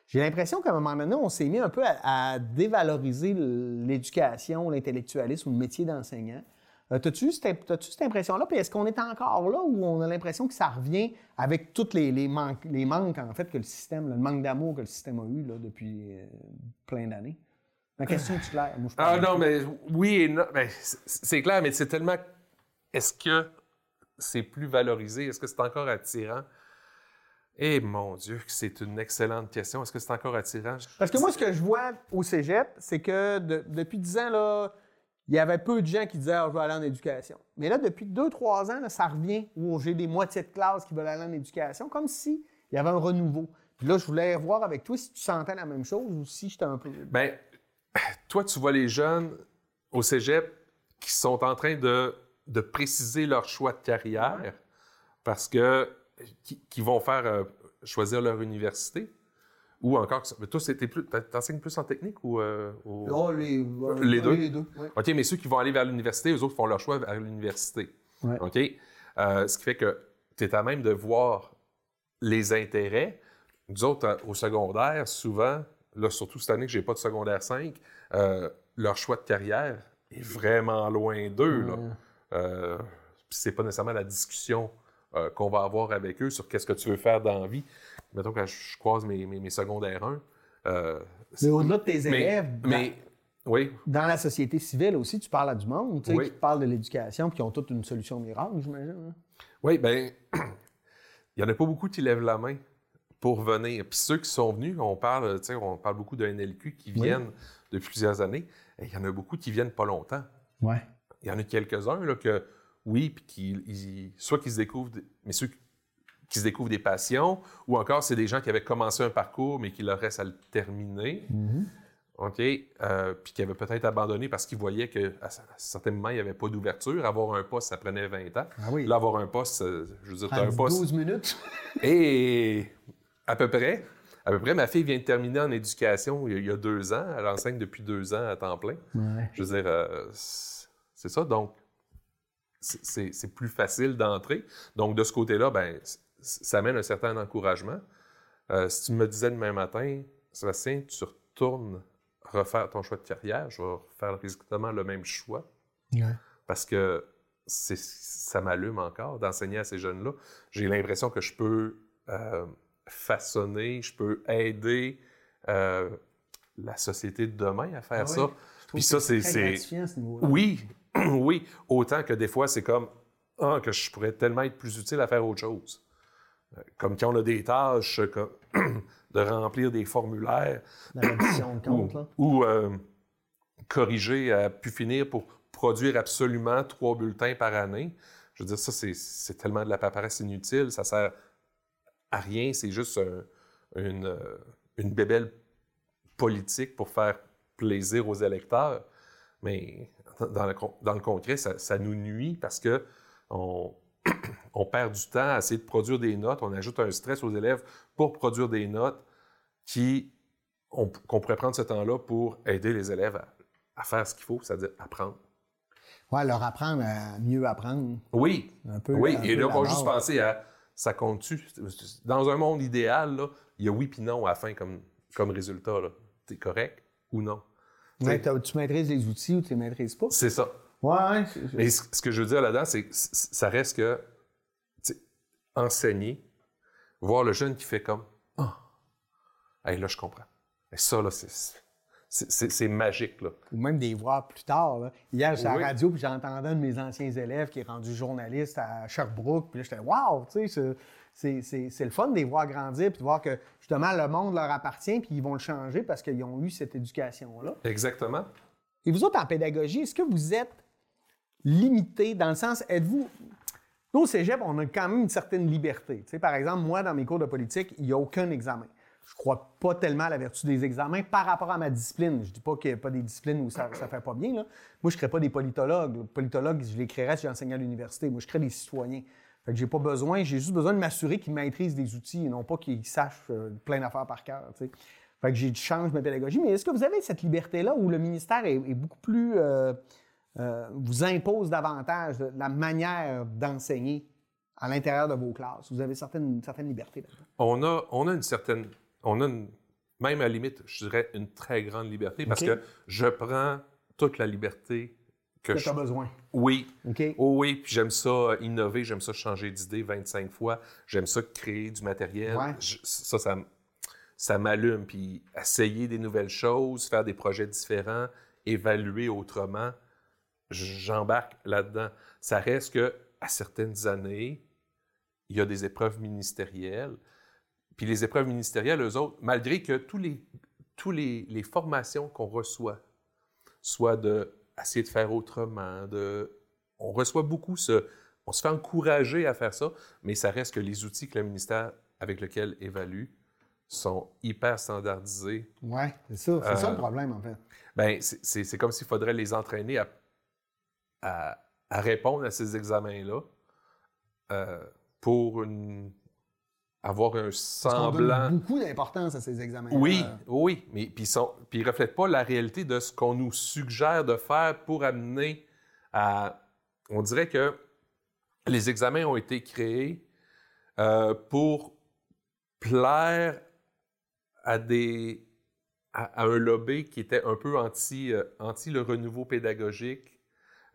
S1: J'ai l'impression qu'à un moment donné, on s'est mis un peu à, à dévaloriser l'éducation, l'intellectualisme ou le métier d'enseignant. Euh, T'as-tu cette, impression-là? Puis est-ce qu'on est encore là où on a l'impression que ça revient avec tous les, les, manques, les manques, en fait, que le système, le manque d'amour que le système a eu là, depuis euh, plein d'années? Ma question est claire? Moi, je
S2: Ah non, mais oui et non. Ben, c'est clair, mais c'est tellement. Est-ce que c'est plus valorisé? Est-ce que c'est encore attirant? Eh mon Dieu, c'est une excellente question. Est-ce que c'est encore attirant?
S1: Parce que moi, ce que je vois au cégep, c'est que de- depuis 10 ans, là, il y avait peu de gens qui disaient Ah, Je veux aller en éducation. Mais là, depuis 2-3 ans, là, ça revient où j'ai des moitiés de classe qui veulent aller en éducation, comme si il y avait un renouveau. Puis là, je voulais voir avec toi si tu sentais la même chose ou si j'étais un peu.
S2: Ben, toi, tu vois les jeunes au cégep qui sont en train de, de préciser leur choix de carrière parce que qui, qui vont faire euh, choisir leur université ou encore. Toi, c'était plus, t'enseignes plus en technique ou, euh,
S1: Oh, les,
S2: Les deux?
S1: Les deux.
S2: OK, mais ceux qui vont aller vers l'université, eux autres font leur choix vers l'université.
S1: Ouais.
S2: OK? Euh, ce qui fait que tu es à même de voir les intérêts. Nous autres, euh, au secondaire, souvent, là, surtout cette année que j'ai pas de secondaire 5, euh, leur choix de carrière est vraiment loin d'eux. là.
S1: Ouais.
S2: Euh, puis c'est pas nécessairement la discussion euh, qu'on va avoir avec eux sur qu'est-ce que tu veux faire dans la vie. Mettons, quand je croise mes, mes, mes secondaires 1, euh,
S1: Mais au-delà de tes
S2: mais,
S1: élèves,
S2: mais oui,
S1: dans la société civile aussi, tu parles à du monde tu sais,
S2: Oui.
S1: qui parle de l'éducation puis qui ont toute une solution miracle, j'imagine. hein.
S2: Oui, ben, il n'y en a pas beaucoup qui lèvent la main pour venir. Puis ceux qui sont venus, on parle, tu sais, on parle beaucoup de NLQ qui
S1: Oui.
S2: viennent depuis plusieurs années. Il y en a beaucoup qui viennent pas longtemps.
S1: Ouais.
S2: Il y en a quelques-uns là, que, oui, puis qui, soit qu'ils se découvrent, des- mais ceux qui- se découvrent des passions, ou encore c'est des gens qui avaient commencé un parcours, mais qui leur reste à le terminer. OK? Euh, puis qui avaient peut-être abandonné parce qu'ils voyaient qu'à certains moments, il n'y avait pas d'ouverture. Avoir un poste, ça prenait 20 ans.
S1: Ah oui.
S2: Là, avoir un poste, euh, je veux dire, as un poste.
S1: 12 minutes.
S2: Et à peu près, à peu près, ma fille vient de terminer en éducation il y a, deux ans. Elle enseigne depuis deux ans à temps plein.
S1: Ouais.
S2: Je veux dire, euh, c'est ça. Donc, c'est- plus facile d'entrer. Donc, de ce côté-là, ben, ça amène un certain encouragement. Euh, si tu me disais demain matin, Sébastien, tu retournes refaire ton choix de carrière, je vais faire exactement le même choix parce que ça m'allume encore d'enseigner à ces jeunes-là. J'ai l'impression que je peux euh, façonner, je peux aider euh, la société de demain à faire
S1: Ah
S2: ça. Puis ça, c'est-
S1: ce.
S2: Oui, oui. Autant que des fois, c'est comme ah, que je pourrais tellement être plus utile à faire autre chose. Euh, Comme quand on a des tâches comme de remplir des formulaires
S1: Dans l'addition de
S2: ou,
S1: compte, là.
S2: ou, euh, corriger à pu finir pour produire absolument trois bulletins par année. Je veux dire, ça, c'est- tellement de la paperasse inutile, ça sert à rien, c'est juste un- une, euh, une bébelle politique pour faire plaisir aux électeurs. Mais dans le, con- dans le concret, ça, ça nous nuit parce que on, on perd du temps à essayer de produire des notes, on ajoute un stress aux élèves pour produire des notes qui on- qu'on pourrait prendre ce temps-là pour aider les élèves à, à faire ce qu'il faut, c'est-à-dire apprendre.
S1: Ouais, leur apprendre à mieux apprendre.
S2: Oui,
S1: Un peu.
S2: oui,
S1: un
S2: et
S1: peu
S2: là, on va juste penser à ça compte-tu? Dans un monde idéal, là, il y a oui puis non à la fin comme, comme résultat. T'es correct ou non?
S1: Ouais, tu maîtrises les outils ou tu les maîtrises pas?
S2: C'est ça.
S1: Ouais,
S2: Mais ce ce que je veux dire là-dedans, c'est que ça reste que enseigner, voir le jeune qui fait comme Ah, hey, là, je comprends. Et ça, là, c'est c'est magique. Là.
S1: Ou même des voix plus tard. Là. Hier, j'étais à la radio, puis j'entendais un de mes anciens élèves qui est rendu journaliste à Sherbrooke. Puis là, j'étais, waouh, tu sais, c'est- le fun de les voir grandir, puis de voir que justement le monde leur appartient, puis ils vont le changer parce qu'ils ont eu cette éducation-là.
S2: Exactement.
S1: Et vous autres, en pédagogie, est-ce que vous êtes limité dans le sens, êtes-vous. Nous, au cégep, on a quand même une certaine liberté. Tu sais, par exemple, moi, dans mes cours de politique, il n'y a aucun examen. Je ne crois pas tellement à la vertu des examens par rapport à ma discipline. Je ne dis pas qu'il n'y a pas des disciplines où ça ne fait pas bien. là. Moi, je ne crée pas des politologues. Les politologues, je les créerais si j'enseignais à l'université. Moi, je crée des citoyens. Fait que j'ai pas besoin, j'ai juste besoin de m'assurer qu'ils maîtrisent des outils et non pas qu'ils sachent euh, plein d'affaires par cœur. tu sais. Fait que j'ai change ma pédagogie. Mais est-ce que vous avez cette liberté-là où le ministère est, est beaucoup plus. euh, euh, vous impose davantage la manière d'enseigner à l'intérieur de vos classes? Vous avez certaines, une certaine liberté là-dedans?
S2: On a, on a une certaine. On a une- même à la limite, je dirais une très grande liberté parce que je prends toute la liberté que
S1: tu as besoin.
S2: Oui.
S1: OK?
S2: Oh oui, puis j'aime ça euh, innover, j'aime ça changer d'idée 25 fois, j'aime ça créer du matériel.
S1: Ouais.
S2: Je- ça, ça, ça m'allume. Puis essayer des nouvelles choses, faire des projets différents, évaluer autrement, j'embarque là-dedans. Ça reste que à certaines années, il y a des épreuves ministérielles. Puis les épreuves ministérielles, eux autres, malgré que tous les, tous les, les formations qu'on reçoit, soit de essayer de faire autrement, de... On reçoit beaucoup ce... On se fait encourager à faire ça, mais ça reste que les outils que le ministère avec lequel évalue sont hyper standardisés.
S1: Oui, c'est ça. C'est ça
S2: Euh,
S1: le problème, en fait.
S2: Ben, c'est- comme s'il faudrait les entraîner à, à- à répondre à ces examens-là euh, pour une- avoir un
S1: Parce
S2: semblant.
S1: donne beaucoup d'importance à ces examens.
S2: Oui, oui, mais puis ils ils reflètent pas la réalité de ce qu'on nous suggère de faire pour amener à. On dirait que les examens ont été créés euh, pour plaire à des à, à un lobby qui était un peu anti euh, anti le renouveau pédagogique,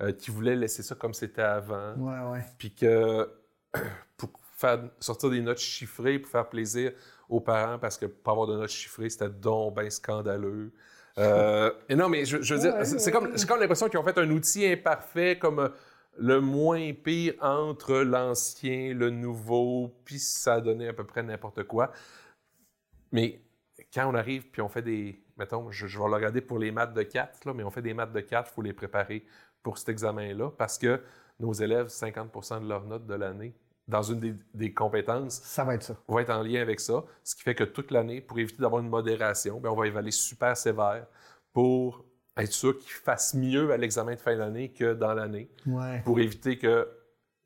S2: euh, qui voulait laisser ça comme c'était avant
S1: Oui, oui.
S2: puis que pour faire sortir des notes chiffrées pour faire plaisir aux parents parce que pas avoir de notes chiffrées c'était donc ben scandaleux. Euh, et non mais je, je veux dire
S1: Ouais,
S2: c'est
S1: ouais.
S2: comme c'est comme l'impression qu'ils ont fait un outil imparfait comme le moins pire entre l'ancien le nouveau puis ça a donné à peu près n'importe quoi. Mais quand on arrive puis on fait des mettons je, je vais le regarder pour les maths de 4 là, mais on fait des maths de 4 il faut les préparer pour cet examen là parce que nos élèves, 50 de leurs notes de l'année, dans une des, des compétences,
S1: Ça va être ça.
S2: vont être en lien avec ça. Ce qui fait que toute l'année, pour éviter d'avoir une modération, bien, on va évaluer super sévère pour être sûr qu'ils fassent mieux à l'examen de fin d'année que dans l'année,
S1: Ouais.
S2: pour éviter que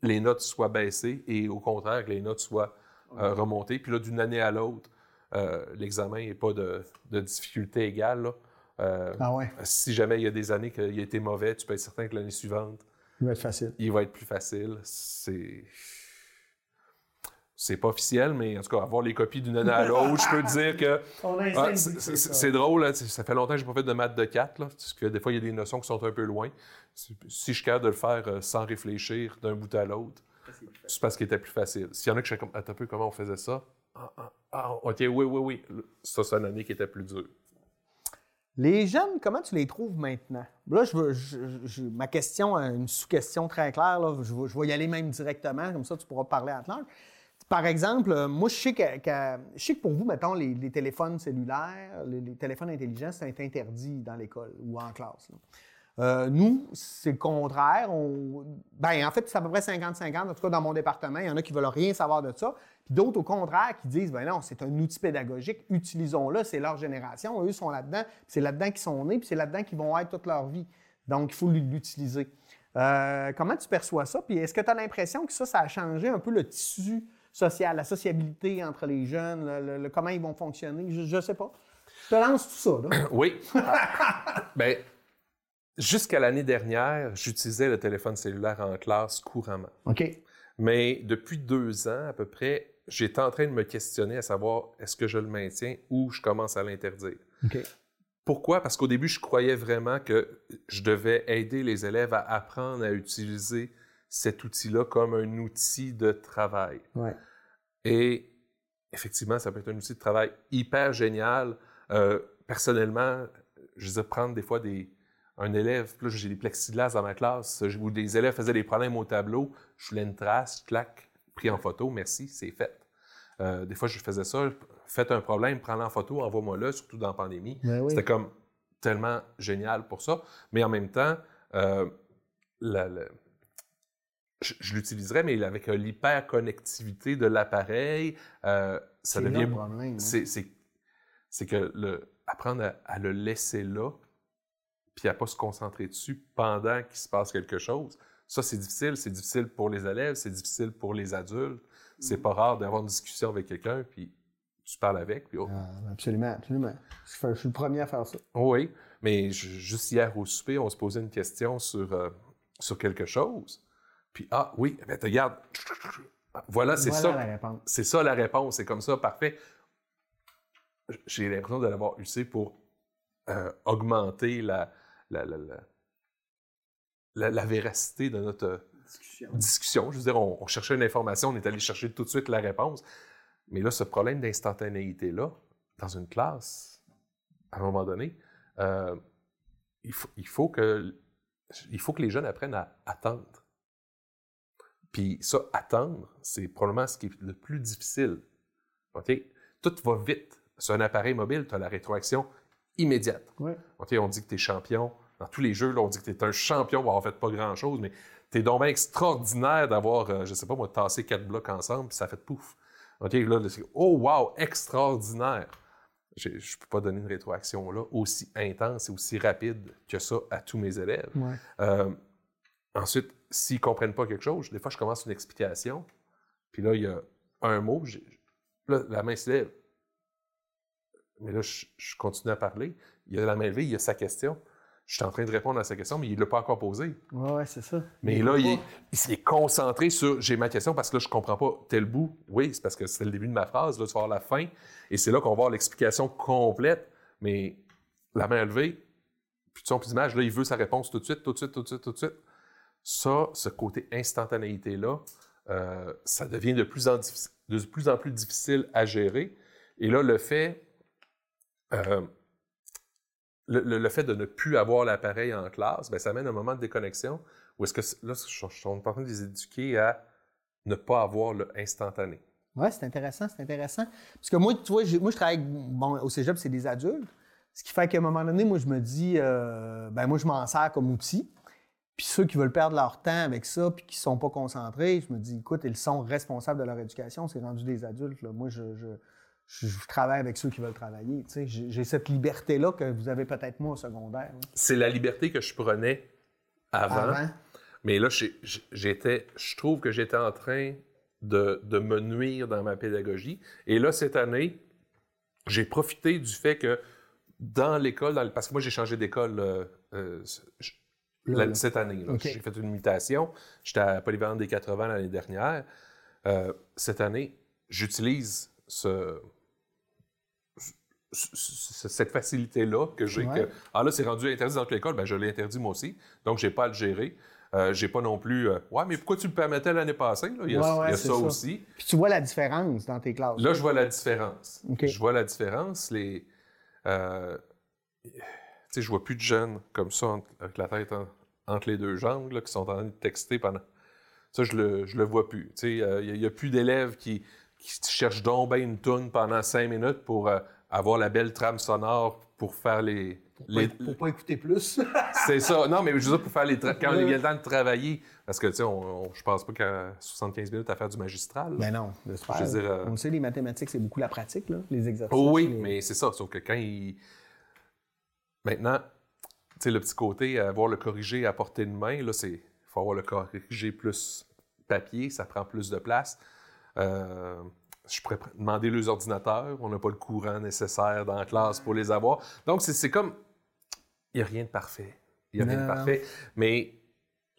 S2: les notes soient baissées et au contraire, que les notes soient euh, remontées. Puis là, d'une année à l'autre, euh, l'examen n'est pas de, de difficulté égale. là. Euh,
S1: Ah ouais,
S2: Si jamais il y a des années qu'il a été mauvais, tu peux être certain que l'année suivante,
S1: il va être facile.
S2: il va être plus facile. C'est. C'est pas officiel, mais en tout cas, avoir les copies d'une année à l'autre, je peux te dire que. Ah, c'est- drôle, sais, ça fait longtemps que j'ai pas fait de maths de 4, là, parce que des fois, il y a des notions qui sont un peu loin. Si je suis capable de le faire euh, sans réfléchir d'un bout à l'autre, c'est parce qu'il était plus facile. S'il y en a que je comme, attends un peu comment on faisait ça, ah, ah, ah, ok, oui, oui, oui. Ça, c'est une année qui était plus dure.
S1: Les jeunes, comment tu les trouves maintenant? Là, je veux, je- je- ma question, a une sous-question très claire. Là. Je, vais, je vais y aller même directement, comme ça tu pourras parler à large. Par exemple, euh, moi, je sais que, je sais que pour vous, mettons, les, téléphones cellulaires, les, téléphones intelligents, c'est interdit dans l'école ou en classe. Euh, nous, c'est le contraire. On... Ben, en fait, c'est à peu près 50-50. En tout cas, dans mon département, il y en a qui veulent rien savoir de ça. Puis d'autres, au contraire, qui disent, ben non, c'est un outil pédagogique, utilisons-le, c'est leur génération. Eux sont là-dedans, c'est là-dedans qu'ils sont nés, puis c'est là-dedans qu'ils vont être toute leur vie. Donc, il faut l'utiliser. Euh, comment tu perçois ça? Puis est-ce que tu as l'impression que ça, ça a changé un peu le tissu social, la sociabilité entre les jeunes, le- comment ils vont fonctionner? Je ne sais pas. Je te lance tout ça, là.
S2: Oui. ben, jusqu'à l'année dernière, j'utilisais le téléphone cellulaire en classe couramment.
S1: OK.
S2: Mais depuis deux ans à peu près, j'étais en train de me questionner à savoir est-ce que je le maintiens ou je commence à l'interdire?
S1: OK.
S2: Pourquoi? Parce qu'au début, je croyais vraiment que je devais aider les élèves à apprendre à utiliser cet outil-là comme un outil de travail.
S1: Ouais.
S2: Et effectivement, ça peut être un outil de travail hyper génial. Euh, personnellement, je disais prendre des fois des, un élève, puis là, j'ai des plexiglas dans ma classe, où des élèves faisaient des problèmes au tableau, je voulais une trace, clac, pris en photo, merci, c'est fait. Euh, des fois, je faisais ça, faites un problème, prends-le en photo, envoie-moi-le, surtout dans la pandémie.
S1: Ben
S2: C'était comme tellement génial pour ça. Mais en même temps, euh, je, l'utiliserais, mais avec l'hyperconnectivité de l'appareil, euh, ça devient.
S1: Hein.
S2: C'est que le, apprendre à, le laisser là, puis à ne pas se concentrer dessus pendant qu'il se passe quelque chose, ça, c'est difficile. C'est difficile pour les élèves, c'est difficile pour les adultes. C'est pas rare d'avoir une discussion avec quelqu'un, puis tu parles avec, puis oh.
S1: ah, absolument, absolument. Je suis le premier à faire ça.
S2: Oui, mais juste hier au souper, on se posait une question sur, euh, sur quelque chose. Puis, ah oui, ben, regarde, voilà, c'est ça. C'est ça la réponse, c'est comme ça, parfait. J'ai l'impression de l'avoir usé pour euh, augmenter la, la, la, la, véracité de notre discussion. Je veux dire, on, cherchait une information, on est allé chercher tout de suite la réponse. Mais là, ce problème d'instantanéité-là, dans une classe, à un moment donné, euh, il, faut, il, faut que, il faut que les jeunes apprennent à attendre. Puis ça, attendre, c'est probablement ce qui est le plus difficile. OK? Tout va vite. Sur un appareil mobile, tu as la rétroaction immédiate. OK? On dit que tu es champion. Dans tous les jeux, là, on dit que tu es un champion, en fait pas grand-chose, mais tu es donc extraordinaire d'avoir, euh, je sais pas moi, tassé quatre blocs ensemble, puis ça fait pouf. OK, là, oh wow, extraordinaire. Je ne peux pas donner une rétroaction là aussi intense et aussi rapide que ça à tous mes élèves. Euh, ensuite, s'ils ne comprennent pas quelque chose, des fois, je commence une explication, puis là, il y a un mot, là, la main se lève. Mais là, je, je, continue à parler. Il y a la main levée, il y a sa question je suis en train de répondre à sa question, mais il ne l'a pas encore posée.
S1: Oui, ouais, c'est ça.
S2: Mais là, il, s'est concentré sur j'ai ma question parce que là, je ne comprends pas tel bout. Oui, c'est parce que c'est le début de ma phrase, là, tu vas voir la fin. Et c'est là qu'on va voir l'explication complète. Mais la main levée, puis de son plus d'image, là, il veut sa réponse tout de suite, tout de suite, tout de suite, tout de suite. Ça, ce côté instantanéité-là, euh, ça devient de plus, en de plus difficile à gérer. Et là, le fait. Euh, le, fait de ne plus avoir l'appareil en classe, bien, ça amène un moment de déconnexion où est-ce que là, je, suis en train de les éduquer à ne pas avoir le instantané.
S1: Oui, c'est intéressant, c'est intéressant. Parce que moi, tu vois, moi, je travaille au cégep, c'est des adultes. Ce qui fait qu'à un moment donné, moi, je me dis, euh, ben moi, je m'en sers comme outil. Puis ceux qui veulent perdre leur temps avec ça, puis qui ne sont pas concentrés, je me dis, écoute, ils sont responsables de leur éducation, c'est rendu des adultes. Là. Moi, je, je, travaille avec ceux qui veulent travailler. J'ai cette liberté-là que vous avez peut-être moins au secondaire.
S2: C'est la liberté que je prenais avant. Mais là, j'étais, je trouve que j'étais en train de, me nuire dans ma pédagogie. Et là, cette année, j'ai profité du fait que dans l'école, parce que moi, j'ai changé d'école euh, euh, cette année. J'ai fait une mutation. J'étais à Polyvalente des 80 l'année dernière. Euh, cette année, j'utilise ce, cette facilité-là que j'ai. Que, ah là, c'est rendu interdit dans toute l'école, ben je l'ai interdit moi aussi. Donc, je n'ai pas à le gérer. Euh, j'ai pas non plus. Euh, ouais, mais pourquoi tu le permettais l'année passée? Là? Il y a, ça, aussi.
S1: Puis tu vois la différence dans tes classes.
S2: Là, je vois la différence. Je vois la différence. Les, euh, sais, je vois plus de jeunes comme ça, avec la tête entre les deux jambes, là, qui sont en train de texter pendant. Ça, je le, je le vois plus. Tu sais, il n'y a, plus d'élèves qui, qui cherchent donc une toune pendant cinq minutes pour avoir la belle trame sonore pour faire les.
S1: Pour, Pas, pas écouter plus.
S2: c'est ça. Non, mais je veux dire, pour faire les. Quand il y a le temps de travailler. Parce que, tu sais, on, je pense pas qu'à 75 minutes à faire du magistral.
S1: Mais ben non, je veux dire, euh, On sait, les mathématiques, c'est beaucoup la pratique, là, les exercices.
S2: oui, mais c'est ça. Sauf que quand il. Maintenant, tu sais, le petit côté, avoir le corrigé à portée de main, là, c'est. Il faut avoir le corrigé plus papier, ça prend plus de place. Euh, je pourrais demander les ordinateurs. On n'a pas le courant nécessaire dans la classe pour les avoir. Donc, c'est comme. Il n'y a rien de parfait. Il n'y a rien de parfait. Mais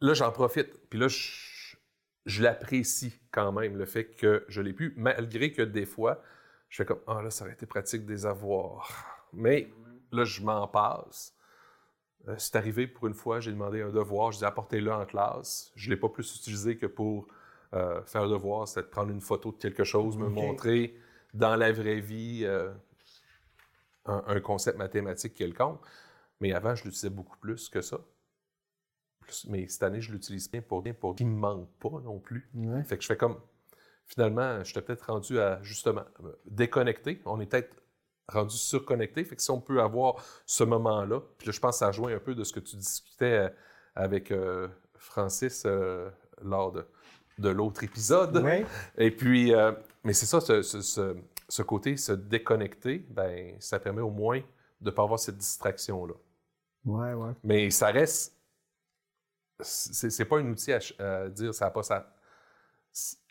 S2: là, j'en profite. Puis là, je, l'apprécie quand même, le fait que je l'ai pu, malgré que des fois, je fais comme Ah, là, ça aurait été pratique de les avoir. Mais là, je m'en passe. Euh, c'est arrivé pour une fois, j'ai demandé un devoir, je dis apportez-le en classe. Je ne l'ai pas plus utilisé que pour euh, faire le devoir, c'est de prendre une photo de quelque chose, me montrer dans la vraie vie euh, un, concept mathématique quelconque. Mais avant, je l'utilisais beaucoup plus que ça. Plus- mais cette année, je l'utilise bien pour bien pour qu'il me manque pas non plus.
S1: Ouais.
S2: Fait que je fais comme. Finalement, je t'ai peut-être rendu à justement déconnecter. On est peut-être rendu surconnecté. Fait que si on peut avoir ce moment-là, puis là, je pense que ça rejoint un peu de ce que tu discutais euh, avec euh, Francis euh, lors de, de l'autre épisode.
S1: Ouais.
S2: Et puis, euh, mais c'est ça, ce, ce- côté, se déconnecter, ben, ça permet au moins de ne pas avoir cette distraction-là.
S1: Ouais, ouais.
S2: Mais ça reste. C'est c'est pas un outil à, dire ça a pas sa,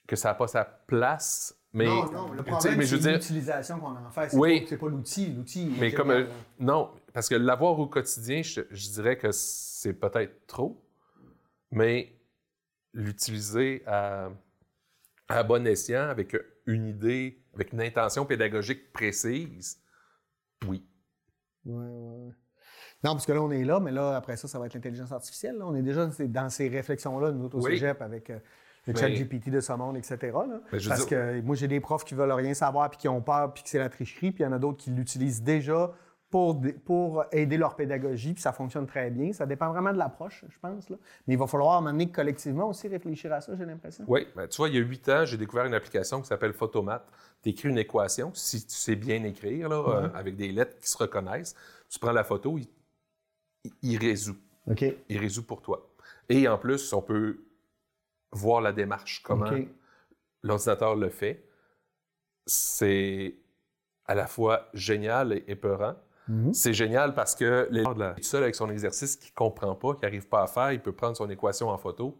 S2: que ça n'a pas sa place. Mais,
S1: non, non, le problème, c'est l'utilisation qu'on en fait. C'est
S2: Oui.
S1: pas, l'outil. L'outil.
S2: mais comme. euh, non, parce que l'avoir au quotidien, je, je dirais que c'est peut-être trop, mais l'utiliser à, à bon escient, avec une idée, avec une intention pédagogique précise, oui.
S1: Ouais, ouais. Non, parce que là, on est là, mais là, après ça, ça va être l'intelligence artificielle. là. On est déjà dans ces- dans ces réflexions-là, nous autres, au
S2: Oui.
S1: cégep, avec euh, le
S2: Mais-
S1: chat GPT de ce monde, etc. là.
S2: Veux
S1: Parce que moi, j'ai des profs qui veulent rien savoir, puis qui ont peur, puis que c'est la tricherie, puis il y en a d'autres qui l'utilisent déjà pour, pour aider leur pédagogie, puis ça fonctionne très bien. Ça dépend vraiment de l'approche, je pense. Là. Mais il va falloir, donné, collectivement aussi réfléchir à ça, j'ai l'impression.
S2: Oui, ben, tu vois, il y a huit ans, j'ai découvert une application qui s'appelle Photomat. Tu écris une équation, si tu sais bien écrire, là, euh, avec des lettres qui se reconnaissent. Tu prends la photo, il, il- il résout.
S1: OK.
S2: Il résout pour toi. Et en plus, on peut voir la démarche, comment l'ordinateur le fait. C'est à la fois génial et épeurant.
S1: Mhm.
S2: C'est génial parce que l'élève est seul avec son exercice qu'il ne comprend pas, qu'il n'arrive pas à faire, il peut prendre son équation en photo,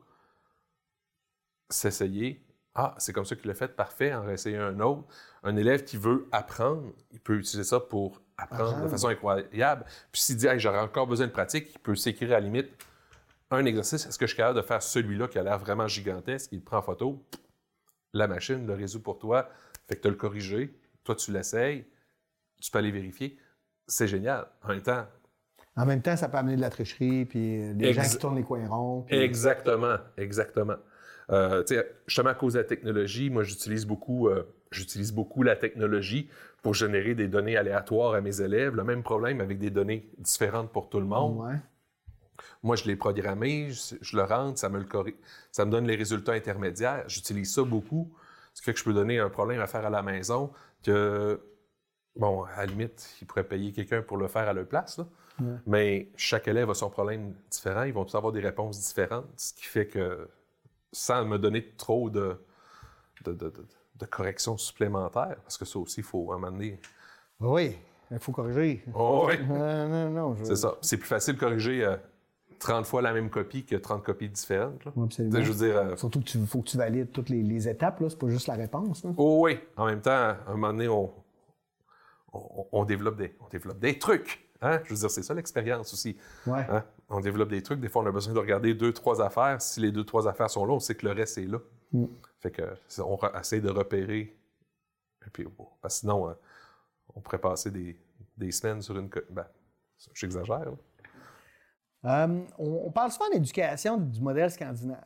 S2: s'essayer. Ah, c'est comme ça qu'il l'a fait, parfait, en réessayer un autre. Un élève qui veut apprendre, il peut utiliser ça pour apprendre de
S1: Apprendre.
S2: façon incroyable. Puis s'il dit, hey, j'aurais encore besoin de pratique, il peut s'écrire à la limite un exercice. Est-ce que je suis capable de faire celui-là qui a l'air vraiment gigantesque? Il prend en photo, la machine le résout pour toi, fait que tu as le corrigé, toi tu l'essayes, tu peux aller vérifier. C'est génial. En même temps,
S1: En même temps, ça peut amener de la tricherie, puis euh, des gens
S2: Ex-
S1: qui tournent les coins ronds. puis-
S2: Exactement, exactement. Euh, tu sais, justement, à cause de la technologie, moi, j'utilise beaucoup, euh, j'utilise beaucoup la technologie pour générer des données aléatoires à mes élèves. Le même problème avec des données différentes pour tout le monde.
S1: Ouais.
S2: Moi, je l'ai programmé, je, je le rentre, ça me, le ça me donne les résultats intermédiaires. J'utilise ça beaucoup. Ce qui fait que je peux donner un problème à faire à la maison que, bon, à la limite, ils pourraient payer quelqu'un pour le faire à leur place. là.
S1: Ouais.
S2: Mais chaque élève a son problème différent. Ils vont tous avoir des réponses différentes. Ce qui fait que, sans me donner trop de, de, de, de- de corrections supplémentaires, parce que ça aussi, il faut donné.
S1: Oui, il faut corriger.
S2: Oh, oui.
S1: Euh, non, non, je...
S2: C'est ça. C'est plus facile de corriger euh, 30 fois la même copie que 30 copies différentes. là.
S1: Oui, absolument.
S2: je veux dire, euh,
S1: Surtout qu'il faut que tu valides toutes les, les étapes, là. C'est pas juste la réponse. là.
S2: oh oui, en même temps, à un moment donné, on, on, on développe, des, on développe des trucs. Hein? Je veux dire, c'est ça l'expérience aussi.
S1: Ouais.
S2: Hein? On développe des trucs. Des fois, on a besoin de regarder deux, trois affaires. Si les deux, trois affaires sont là, on sait que le reste est là.
S1: Mm.
S2: Fait que on essaie de repérer. Et puis, bon, que sinon, euh, on pourrait passer des, des semaines sur une. Ben, j'exagère.
S1: Euh, on, parle souvent d'éducation du modèle scandinave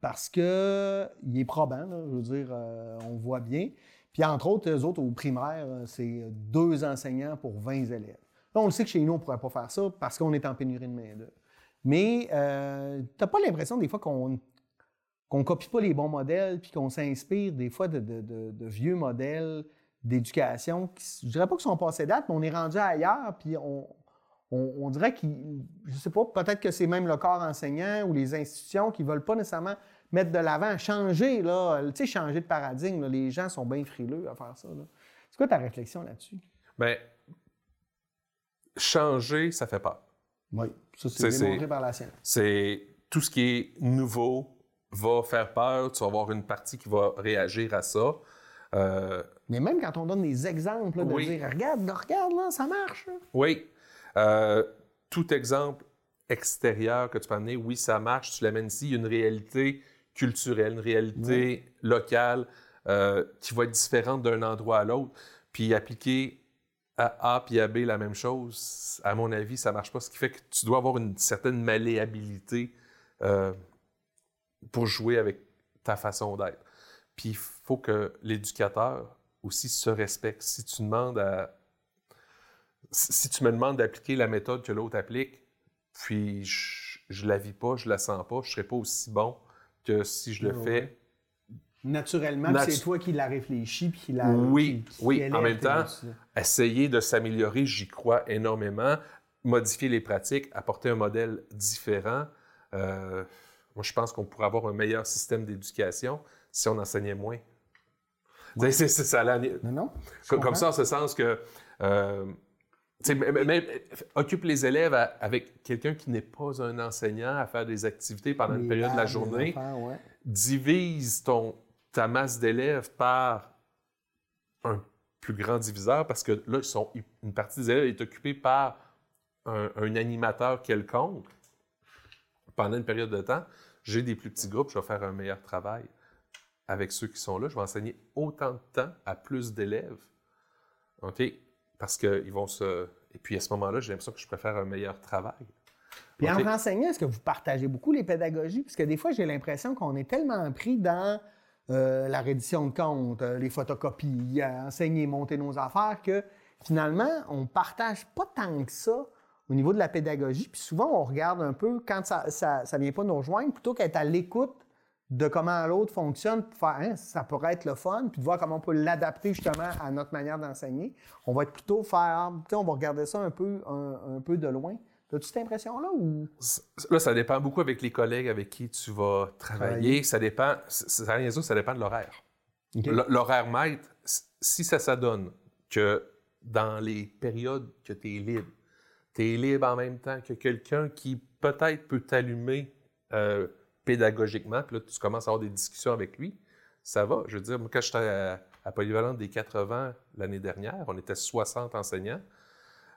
S1: parce que il est probant, je veux dire, euh, on voit bien. Puis entre autres, eux autres, au primaire, euh, c'est deux enseignants pour 20 élèves. Là, on le sait que chez nous, on ne pourrait pas faire ça parce qu'on est en pénurie de main-d'œuvre. Mais euh, tu n'as pas l'impression des fois qu'on qu'on copie pas les bons modèles puis qu'on s'inspire des fois de vieux modèles d'éducation qui, je dirais pas qu'ils sont passés date, mais on est rendu ailleurs puis on, on, on dirait qu'ils, je sais pas, peut-être que c'est même le corps enseignant ou les institutions qui veulent pas nécessairement mettre de l'avant, changer, là, tu sais, changer de paradigme. là. les gens sont bien frileux à faire ça. C'est quoi ta réflexion là-dessus?
S2: Ben, changer, ça fait peur.
S1: Oui, ça
S2: C'est-
S1: démontré par la science.
S2: C'est tout ce qui est nouveau va faire peur. Tu vas avoir une partie qui va réagir à ça. Euh,
S1: Mais même quand on donne des exemples, là, de
S2: Oui.
S1: dire regarde, regarde, là, ça marche.
S2: oui. Euh, tout exemple extérieur que tu peux amener, oui, ça marche, tu l'amènes ici. Il y a une réalité culturelle, une réalité locale euh, qui va être différente d'un endroit à l'autre. Puis appliquer à A puis à B la même chose, à mon avis, ça marche pas. Ce qui fait que tu dois avoir une certaine malléabilité euh, pour jouer avec ta façon d'être. Puis il faut que l'éducateur aussi se respecte. Si tu demandes à si tu me demandes d'appliquer la méthode que l'autre applique, puis je, ne la vis pas, je la sens pas, je serai pas aussi bon que si je le fais.
S1: Naturellement, c'est toi qui l'as réfléchi puis qui l'a.
S2: Oui, oui. En même temps, essayer de s'améliorer, j'y crois énormément. Modifier les pratiques, apporter un modèle différent. Euh, moi, je pense qu'on pourrait avoir un meilleur système d'éducation si on enseignait moins. C'est ça.
S1: non, non,
S2: comme, ça, en ce sens que. Euh, occupe les élèves avec quelqu'un qui n'est pas un enseignant à faire des activités pendant une période de la journée. Divise ton, ta masse d'élèves par un plus grand diviseur parce que là, sont, une partie des élèves est occupée par un, animateur quelconque pendant une période de temps. J'ai des plus petits groupes, je vais faire un meilleur travail avec ceux qui sont là. Je vais enseigner autant de temps à plus d'élèves. OK? Parce qu'ils vont se. Et puis à ce moment-là, j'ai l'impression que je préfère un meilleur travail.
S1: Puis en enseignant, est-ce que vous partagez beaucoup les pédagogies? Parce que des fois, j'ai l'impression qu'on est tellement pris dans euh, la reddition de comptes, euh, les photocopies, enseigner, monter nos affaires, que finalement, on ne partage pas tant que ça au niveau de la pédagogie. Puis souvent, on regarde un peu quand ça ne vient pas nous rejoindre, plutôt qu'être à l'écoute de comment l'autre fonctionne, pour faire, hein, ça pourrait être le fun, puis de voir comment on peut l'adapter justement à notre manière d'enseigner. On va être plutôt faire, on va regarder ça un peu, un, peu de loin. As-tu cette impression-là ou?
S2: Là, ça dépend beaucoup avec les collègues avec qui tu vas travailler. Ça dépend, ça, rien ça dépend de l'horaire. L'horaire maître, si ça s'adonne que dans les périodes que tu es libre, tu es libre en même temps que quelqu'un qui peut-être peut t'allumer euh, pédagogiquement, puis là, tu commences à avoir des discussions avec lui, ça va. Je veux dire, moi, quand j'étais à, à Polyvalente des 80 l'année dernière, on était 60 enseignants.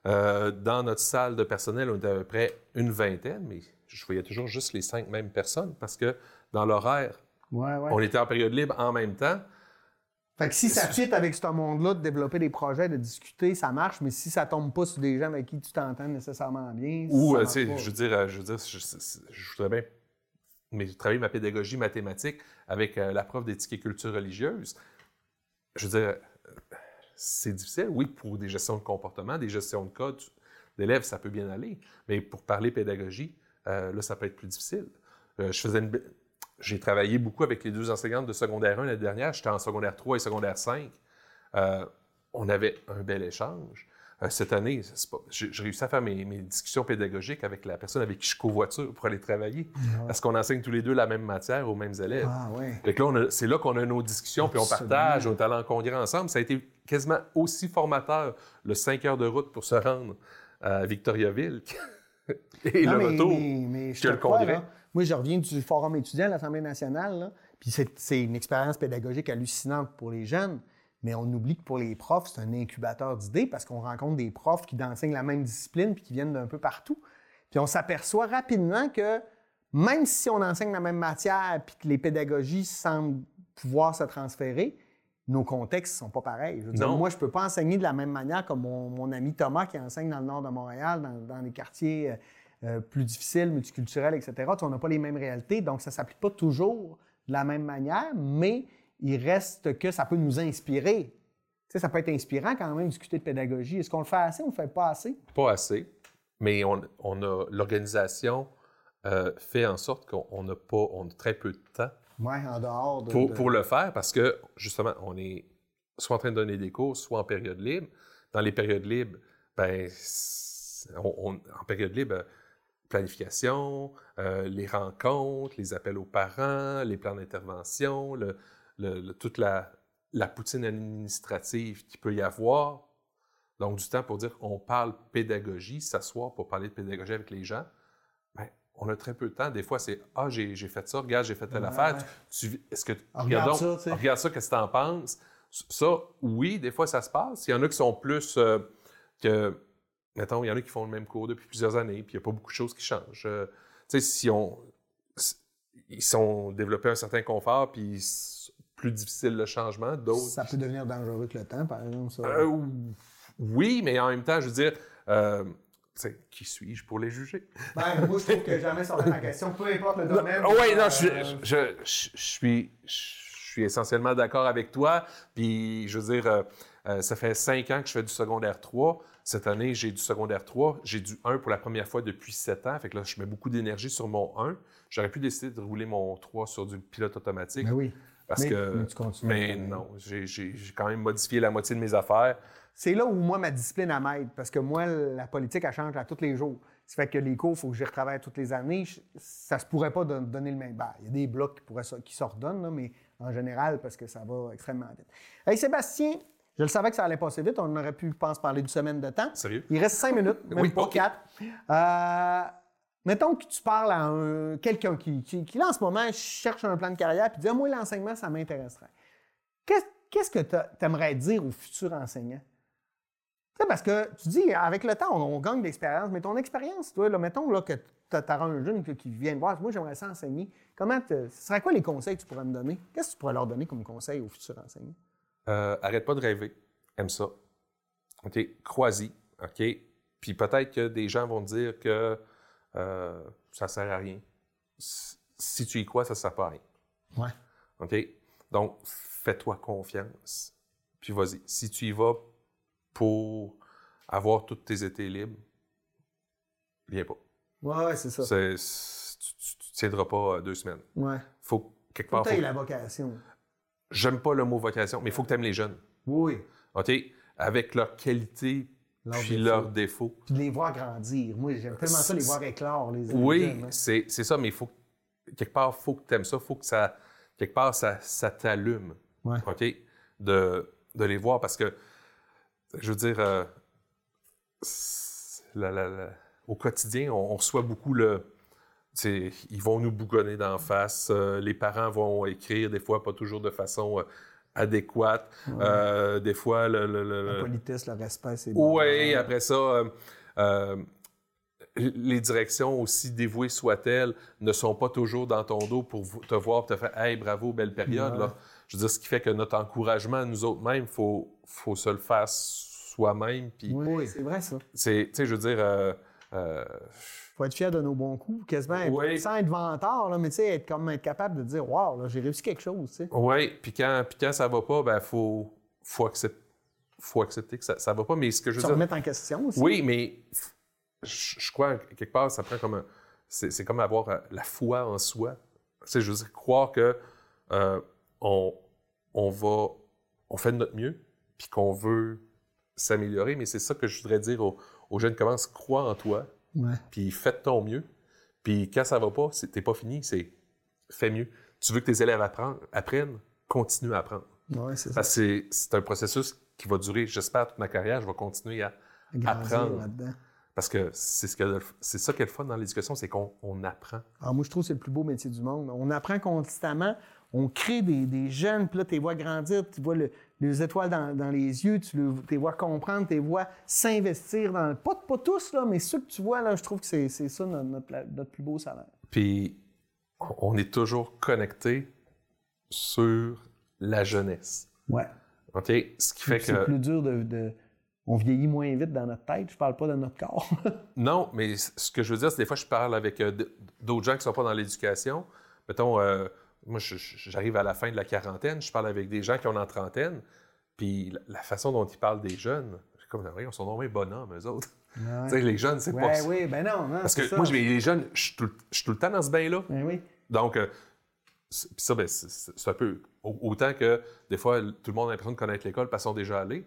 S2: Euh, dans notre salle de personnel, on était à peu près une vingtaine, mais je voyais toujours juste les cinq mêmes personnes parce que dans l'horaire, on était en période libre en même temps.
S1: Fait que si ça fit avec ce monde-là de développer des projets, de discuter, ça marche, mais si ça tombe pas sur des gens avec qui tu t'entends nécessairement bien.
S2: Ou, euh, tu sais, je veux dire, euh, je veux dire, je voudrais bien mais j'ai travaillé ma pédagogie mathématique avec euh, la prof d'éthique et culture religieuse. Je veux dire, c'est difficile, oui, pour des gestions de comportement, des gestions de code d'élèves, ça peut bien aller, mais pour parler pédagogie, euh, là, ça peut être plus difficile. Euh, je faisais J'ai travaillé beaucoup avec les deux enseignantes de secondaire 1 l'année dernière, j'étais en secondaire 3 et secondaire 5. on avait un bel échange. Euh, cette année, j'ai réussi à faire mes, discussions pédagogiques avec la personne avec qui je covoiture pour aller travailler. Parce qu'on enseigne tous les deux la même matière aux mêmes élèves.
S1: Ah, ouais.
S2: c'est là qu'on a nos discussions, puis on partage, on est allé en congrès ensemble. Ça a été quasiment aussi formateur, le 5 heures de route pour se rendre à Victoriaville et le retour que le congrès.
S1: Moi, je reviens du Forum étudiant à l'Assemblée nationale, puis c'est une expérience pédagogique hallucinante pour les jeunes. Mais on oublie que pour les profs, c'est un incubateur d'idées parce qu'on rencontre des profs qui enseignent la même discipline puis qui viennent d'un peu partout. Puis on s'aperçoit rapidement que même si on enseigne la même matière puis que les pédagogies semblent pouvoir se transférer, nos contextes ne sont pas pareils. moi, je ne peux pas enseigner de la même manière que mon, ami Thomas qui enseigne dans le nord de Montréal, dans, des quartiers euh, euh, plus difficiles, multiculturels, etc. on n'a pas les mêmes réalités, donc ça ne s'applique pas toujours de la même manière, mais il reste que ça peut nous inspirer. Tu sais, ça peut être inspirant quand même discuter de pédagogie. Est-ce qu'on le fait assez ou on ne le fait pas assez?
S2: Pas assez, mais on, a l'organisation euh, fait en sorte qu'on a pas, on a très peu de temps.
S1: en dehors de
S2: pour, pour, le faire parce que justement, on est soit en train de donner des cours, soit en période libre. Dans les périodes libres, ben, on, en période libre, planification, euh, les rencontres, les appels aux parents, les plans d'intervention, le, toute la, poutine administrative qu'il peut y avoir. Donc, du temps pour dire on parle pédagogie, s'asseoir pour parler de pédagogie avec les gens. Bien, on a très peu de temps. Des fois, c'est Ah, j'ai fait ça, regarde, j'ai fait telle affaire. est-ce que.
S1: regarde, ça,
S2: regarde ça, qu'est-ce que tu en penses? Ça, oui, des fois, ça se passe. Il y en a qui sont plus. Euh, que, mettons, il y en a qui font le même cours depuis plusieurs années, puis il n'y a pas beaucoup de choses qui changent. Euh, tu sais, si on. Ils sont développés un certain confort, puis plus difficile le changement. D'autres.
S1: Ça peut devenir dangereux avec le temps, par exemple. Ça.
S2: Euh, oui, mais en même temps, je veux dire, euh, qui suis-je pour les juger?
S1: Ben, moi, je trouve que jamais sorti ma question, peu importe le domaine.
S2: Oui, non, je, euh, je, je, suis, je suis essentiellement d'accord avec toi. Puis, je veux dire, Euh, ça fait cinq ans que je fais du secondaire 3. Cette année, j'ai du secondaire 3. J'ai du 1 pour la première fois depuis sept ans. Fait que là, je mets beaucoup d'énergie sur mon 1. J'aurais pu décider de rouler mon 3 sur du pilote automatique.
S1: Ben oui.
S2: Parce
S1: Mais-
S2: que.
S1: mais tu continues
S2: mais
S1: à-
S2: non, j'ai quand même modifié la moitié de mes affaires.
S1: C'est là où moi, ma discipline elle m'aide, parce que moi, la politique, elle change à tous les jours. Ça fait que les cours, il faut que j'y retravaille toutes les années. Je- Ça se pourrait pas don- donner le même. Ben, il y a des blocs qui, pourraient là, mais en général, parce que ça va extrêmement vite. Hey, Sébastien, je le savais que ça allait passer vite. On aurait pu, je pense, parler d'une semaine de temps.
S2: Sérieux?
S1: Il reste cinq minutes, même
S2: Oui,
S1: pas
S2: OK.
S1: quatre. Euh, mettons que tu parles à un- quelqu'un qui, là, en ce moment, cherche un plan de carrière et dit Moi, l'enseignement, ça m'intéresserait. Qu'est- Qu'est-ce que tu aimerais dire aux futurs enseignants? Parce que tu dis, avec le temps, on, gagne de l'expérience, mais ton expérience, toi, là, mettons là, que tu as, un jeune qui- vient te voir, moi, j'aimerais ça enseigner. Comment ce serait quoi les conseils que tu pourrais me donner? Qu'est-ce que tu pourrais leur donner comme conseil aux futurs enseignants?
S2: Euh, arrête pas de rêver. Aime ça. OK? Crois-y. OK? Puis peut-être que des gens vont te dire que euh, ça sert à rien. Si tu y crois, ça ne sert pas à rien.
S1: Ouais.
S2: OK? Donc, fais-toi confiance. Puis vas-y. Si tu y vas pour avoir tous tes étés libres, viens pas.
S1: Ouais, c'est ça.
S2: C'est- tu ne tiendras pas euh, deux semaines.
S1: Ouais.
S2: Faut quelque
S1: Faut
S2: part.
S1: que
S2: faut-
S1: t'aies la vocation.
S2: J'aime pas le mot vocation, mais il faut que tu aimes les jeunes.
S1: Oui.
S2: OK? Avec leurs qualités Puis leurs défauts.
S1: Puis de les voir grandir. Moi, j'aime tellement ça, les voir éclore, les
S2: Oui, c'est c'est ça, mais il faut quelque part, il faut que tu aimes ça, il faut que ça, quelque part, ça, ça t'allume.
S1: Ouais.
S2: OK? De, de les voir parce que, je veux dire, euh, c'est- la- la- la- au quotidien, on, on reçoit beaucoup le. Ils vont nous bougonner d'en face. euh, les parents vont écrire, des fois, pas toujours de façon euh, adéquate. Euh, des fois, le- le- le-
S1: La politesse, le respect, c'est bon.
S2: oui, après ça, euh, euh, les directions, aussi dévouées soient-elles, ne sont pas toujours dans ton dos pour te voir te faire Hey, bravo, belle période.
S1: Ouais.
S2: Là. Je veux dire, ce qui fait que notre encouragement, nous autres mêmes, il faut, faut se le faire soi-même.
S1: Oui, c'est vrai, ça.
S2: c'est- tu sais, je veux dire, euh,
S1: faut être fier de nos bons coups, quasiment, être- sans être vantard, là, mais tu sais, être, comme, être capable de dire Waouh, là, j'ai réussi quelque chose. tu sais.
S2: oui, puis quand, puis quand ça va pas, ben, faut, faut, accept- faut accepter que ça, ça va pas. Mais ce que je veux dire.
S1: remettre en question aussi.
S2: Oui, mais je, je crois, quelque part, ça prend comme un. C'est c'est comme avoir euh, la foi en soi. Sais, je veux dire, croire que euh, on, on va. On fait de notre mieux, puis qu'on veut s'améliorer. Mais c'est ça que je voudrais dire aux, aux jeunes commence, crois en toi,
S1: Ouais.
S2: puis fais de ton mieux. Puis quand ça va pas, c'est- t'es pas fini, c'est fais mieux. Tu veux que tes élèves apprennent, apprennent continue à apprendre.
S1: Ouais, c'est ça.
S2: Parce que c'est- un processus qui va durer, j'espère, toute ma carrière. Je vais continuer à, apprendre.
S1: là-dedans.
S2: parce que c'est ce que c'est ça qui est le fun dans l'éducation, c'est qu'on on apprend.
S1: Alors, moi, je trouve que c'est le plus beau métier du monde. On apprend constamment, on crée des, des jeunes, puis là, tu les vois grandir, tu vois le- les étoiles dans, dans les yeux, tu le- les vois comprendre, tu les vois s'investir dans. Pas, pas tous, là, mais ceux que tu vois, là, je trouve que c'est c'est ça notre, notre, notre plus beau salaire.
S2: Puis on- est toujours connecté sur la jeunesse.
S1: Ouais.
S2: OK? Ce qui fait
S1: C'est
S2: que.
S1: plus dur de, de- On vieillit moins vite dans notre tête, je parle pas de notre corps.
S2: Non, mais ce que je veux dire, c'est des fois, je parle avec euh, d'autres gens qui ne sont pas dans l'éducation. Mettons, euh, moi, j'arrive à la fin de la quarantaine, je parle avec des gens qui ont en trentaine, puis la, façon dont ils parlent des jeunes, comme, ils sont nommés bonhommes, eux autres. Tu sais, les jeunes, c'est pas
S1: Ouais,
S2: ça.
S1: oui, ben non, non.
S2: Parce que
S1: ça.
S2: moi, les jeunes, je suis tout, le temps dans ce bain-là.
S1: Ben oui.
S2: Donc, euh, ça, ben, c'est- un peu. au- Autant que des fois, tout le monde a l'impression de connaître l'école parce qu'ils sont déjà allés.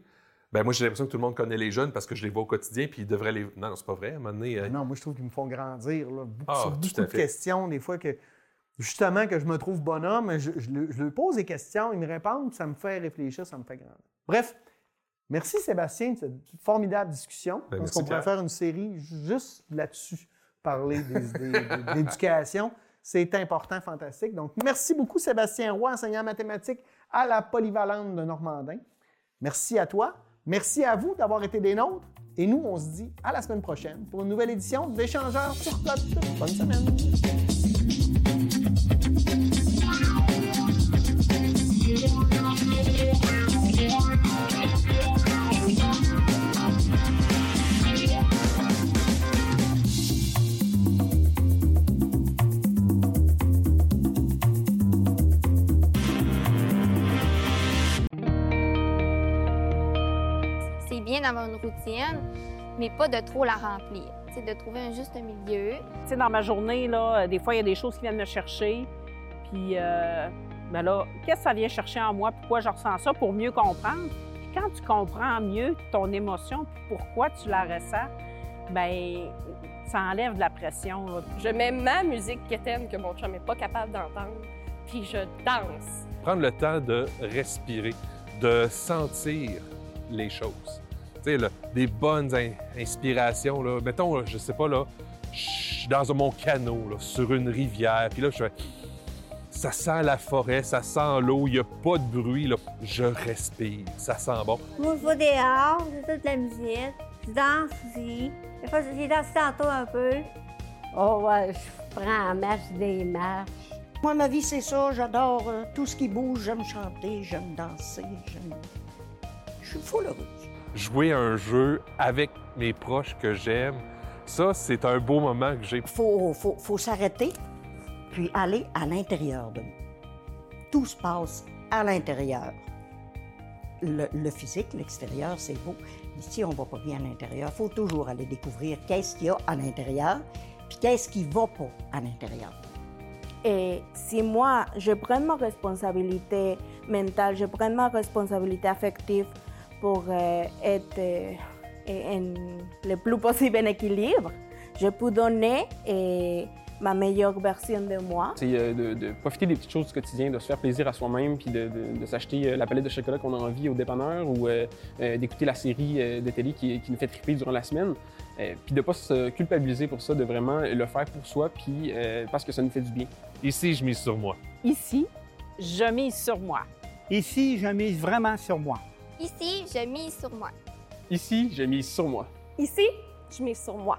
S2: Ben, moi, j'ai l'impression que tout le monde connaît les jeunes parce que je les vois au quotidien, puis ils devraient les. Non, c'est pas vrai. À un moment donné, euh,
S1: Non, moi, je trouve qu'ils me font grandir. Là, beaucoup,
S2: Ah,
S1: sur beaucoup de questions, des fois, que justement, que je me trouve bonhomme, je, je, le- je leur pose des questions, ils me répondent, ça me fait réfléchir, ça me fait grandir. Bref, merci Sébastien de cette formidable discussion.
S2: Ben, merci,
S1: qu'on pourrait faire une série juste là-dessus, parler d'éducation. C'est important, fantastique. Donc, merci beaucoup, Sébastien Roy, enseignant en mathématiques à la Polyvalente de Normandin. Merci à toi. Merci à vous d'avoir été des nôtres. Et nous, on se dit à la semaine prochaine pour une nouvelle édition d'Échangeurs sur Code. Bonne semaine.
S3: Bien d'avoir une routine, mais pas de trop la remplir. C'est de trouver un juste milieu.
S4: Tu sais, dans ma journée, là, des fois, il y a des choses qui viennent me chercher. Puis, euh, ben là, qu'est-ce que ça vient chercher en moi? Pourquoi je ressens ça? Pour mieux comprendre. Puis quand tu comprends mieux ton émotion, pourquoi tu la ressens, ben ça enlève de la pression. là.
S5: Je mets ma musique quétaine que mon chum n'est pas capable d'entendre, puis je danse.
S2: Prendre le temps de respirer, de sentir les choses. Là, des bonnes in- inspirations. Là. Mettons, là, je sais pas, là, je suis dans mon canot, là, sur une rivière, puis là, je fais... Ça sent la forêt, ça sent l'eau, il n'y a pas de bruit, là. Je respire, ça sent bon.
S6: Moi, je vais dehors, j'écoute de la musique, je danse aussi. Des fois, j'ai dansé tantôt un peu.
S7: Oh, ouais, je prends en marche des marches.
S8: Moi, ma vie, c'est ça. J'adore euh, tout ce qui bouge. J'aime chanter, j'aime danser, j'aime... Je suis full heureuse.
S2: Jouer à un jeu avec mes proches que j'aime, ça, c'est un beau moment que j'ai.
S8: Faut, faut, faut s'arrêter, puis aller à l'intérieur de nous. Tout se passe à l'intérieur. Le, le physique, l'extérieur, c'est beau. Mais si on va pas bien à l'intérieur, faut toujours aller découvrir qu'est-ce qu'il y a à l'intérieur, puis qu'est-ce qui va pas à l'intérieur.
S9: Et si moi, je prends ma responsabilité mentale, je prends ma responsabilité affective pour euh, être euh, en- le plus possible en équilibre, je peux donner euh, ma meilleure version de moi.
S10: C'est euh, de, de profiter des petites choses du quotidien, de se faire plaisir à soi-même, puis de, de- de s'acheter euh, la palette de chocolat qu'on a envie au dépanneur ou euh, euh, d'écouter la série euh, de télé qui, qui nous fait triper durant la semaine. Euh, puis de pas se culpabiliser pour ça, de vraiment le faire pour soi, puis euh, parce que ça nous fait du bien.
S2: Ici, je mise sur moi.
S4: Ici, je mise sur moi.
S11: Ici, je mise vraiment sur moi.
S3: Ici, je mise sur moi.
S10: Ici, j'ai mis sur moi.
S5: Ici, je mets sur moi.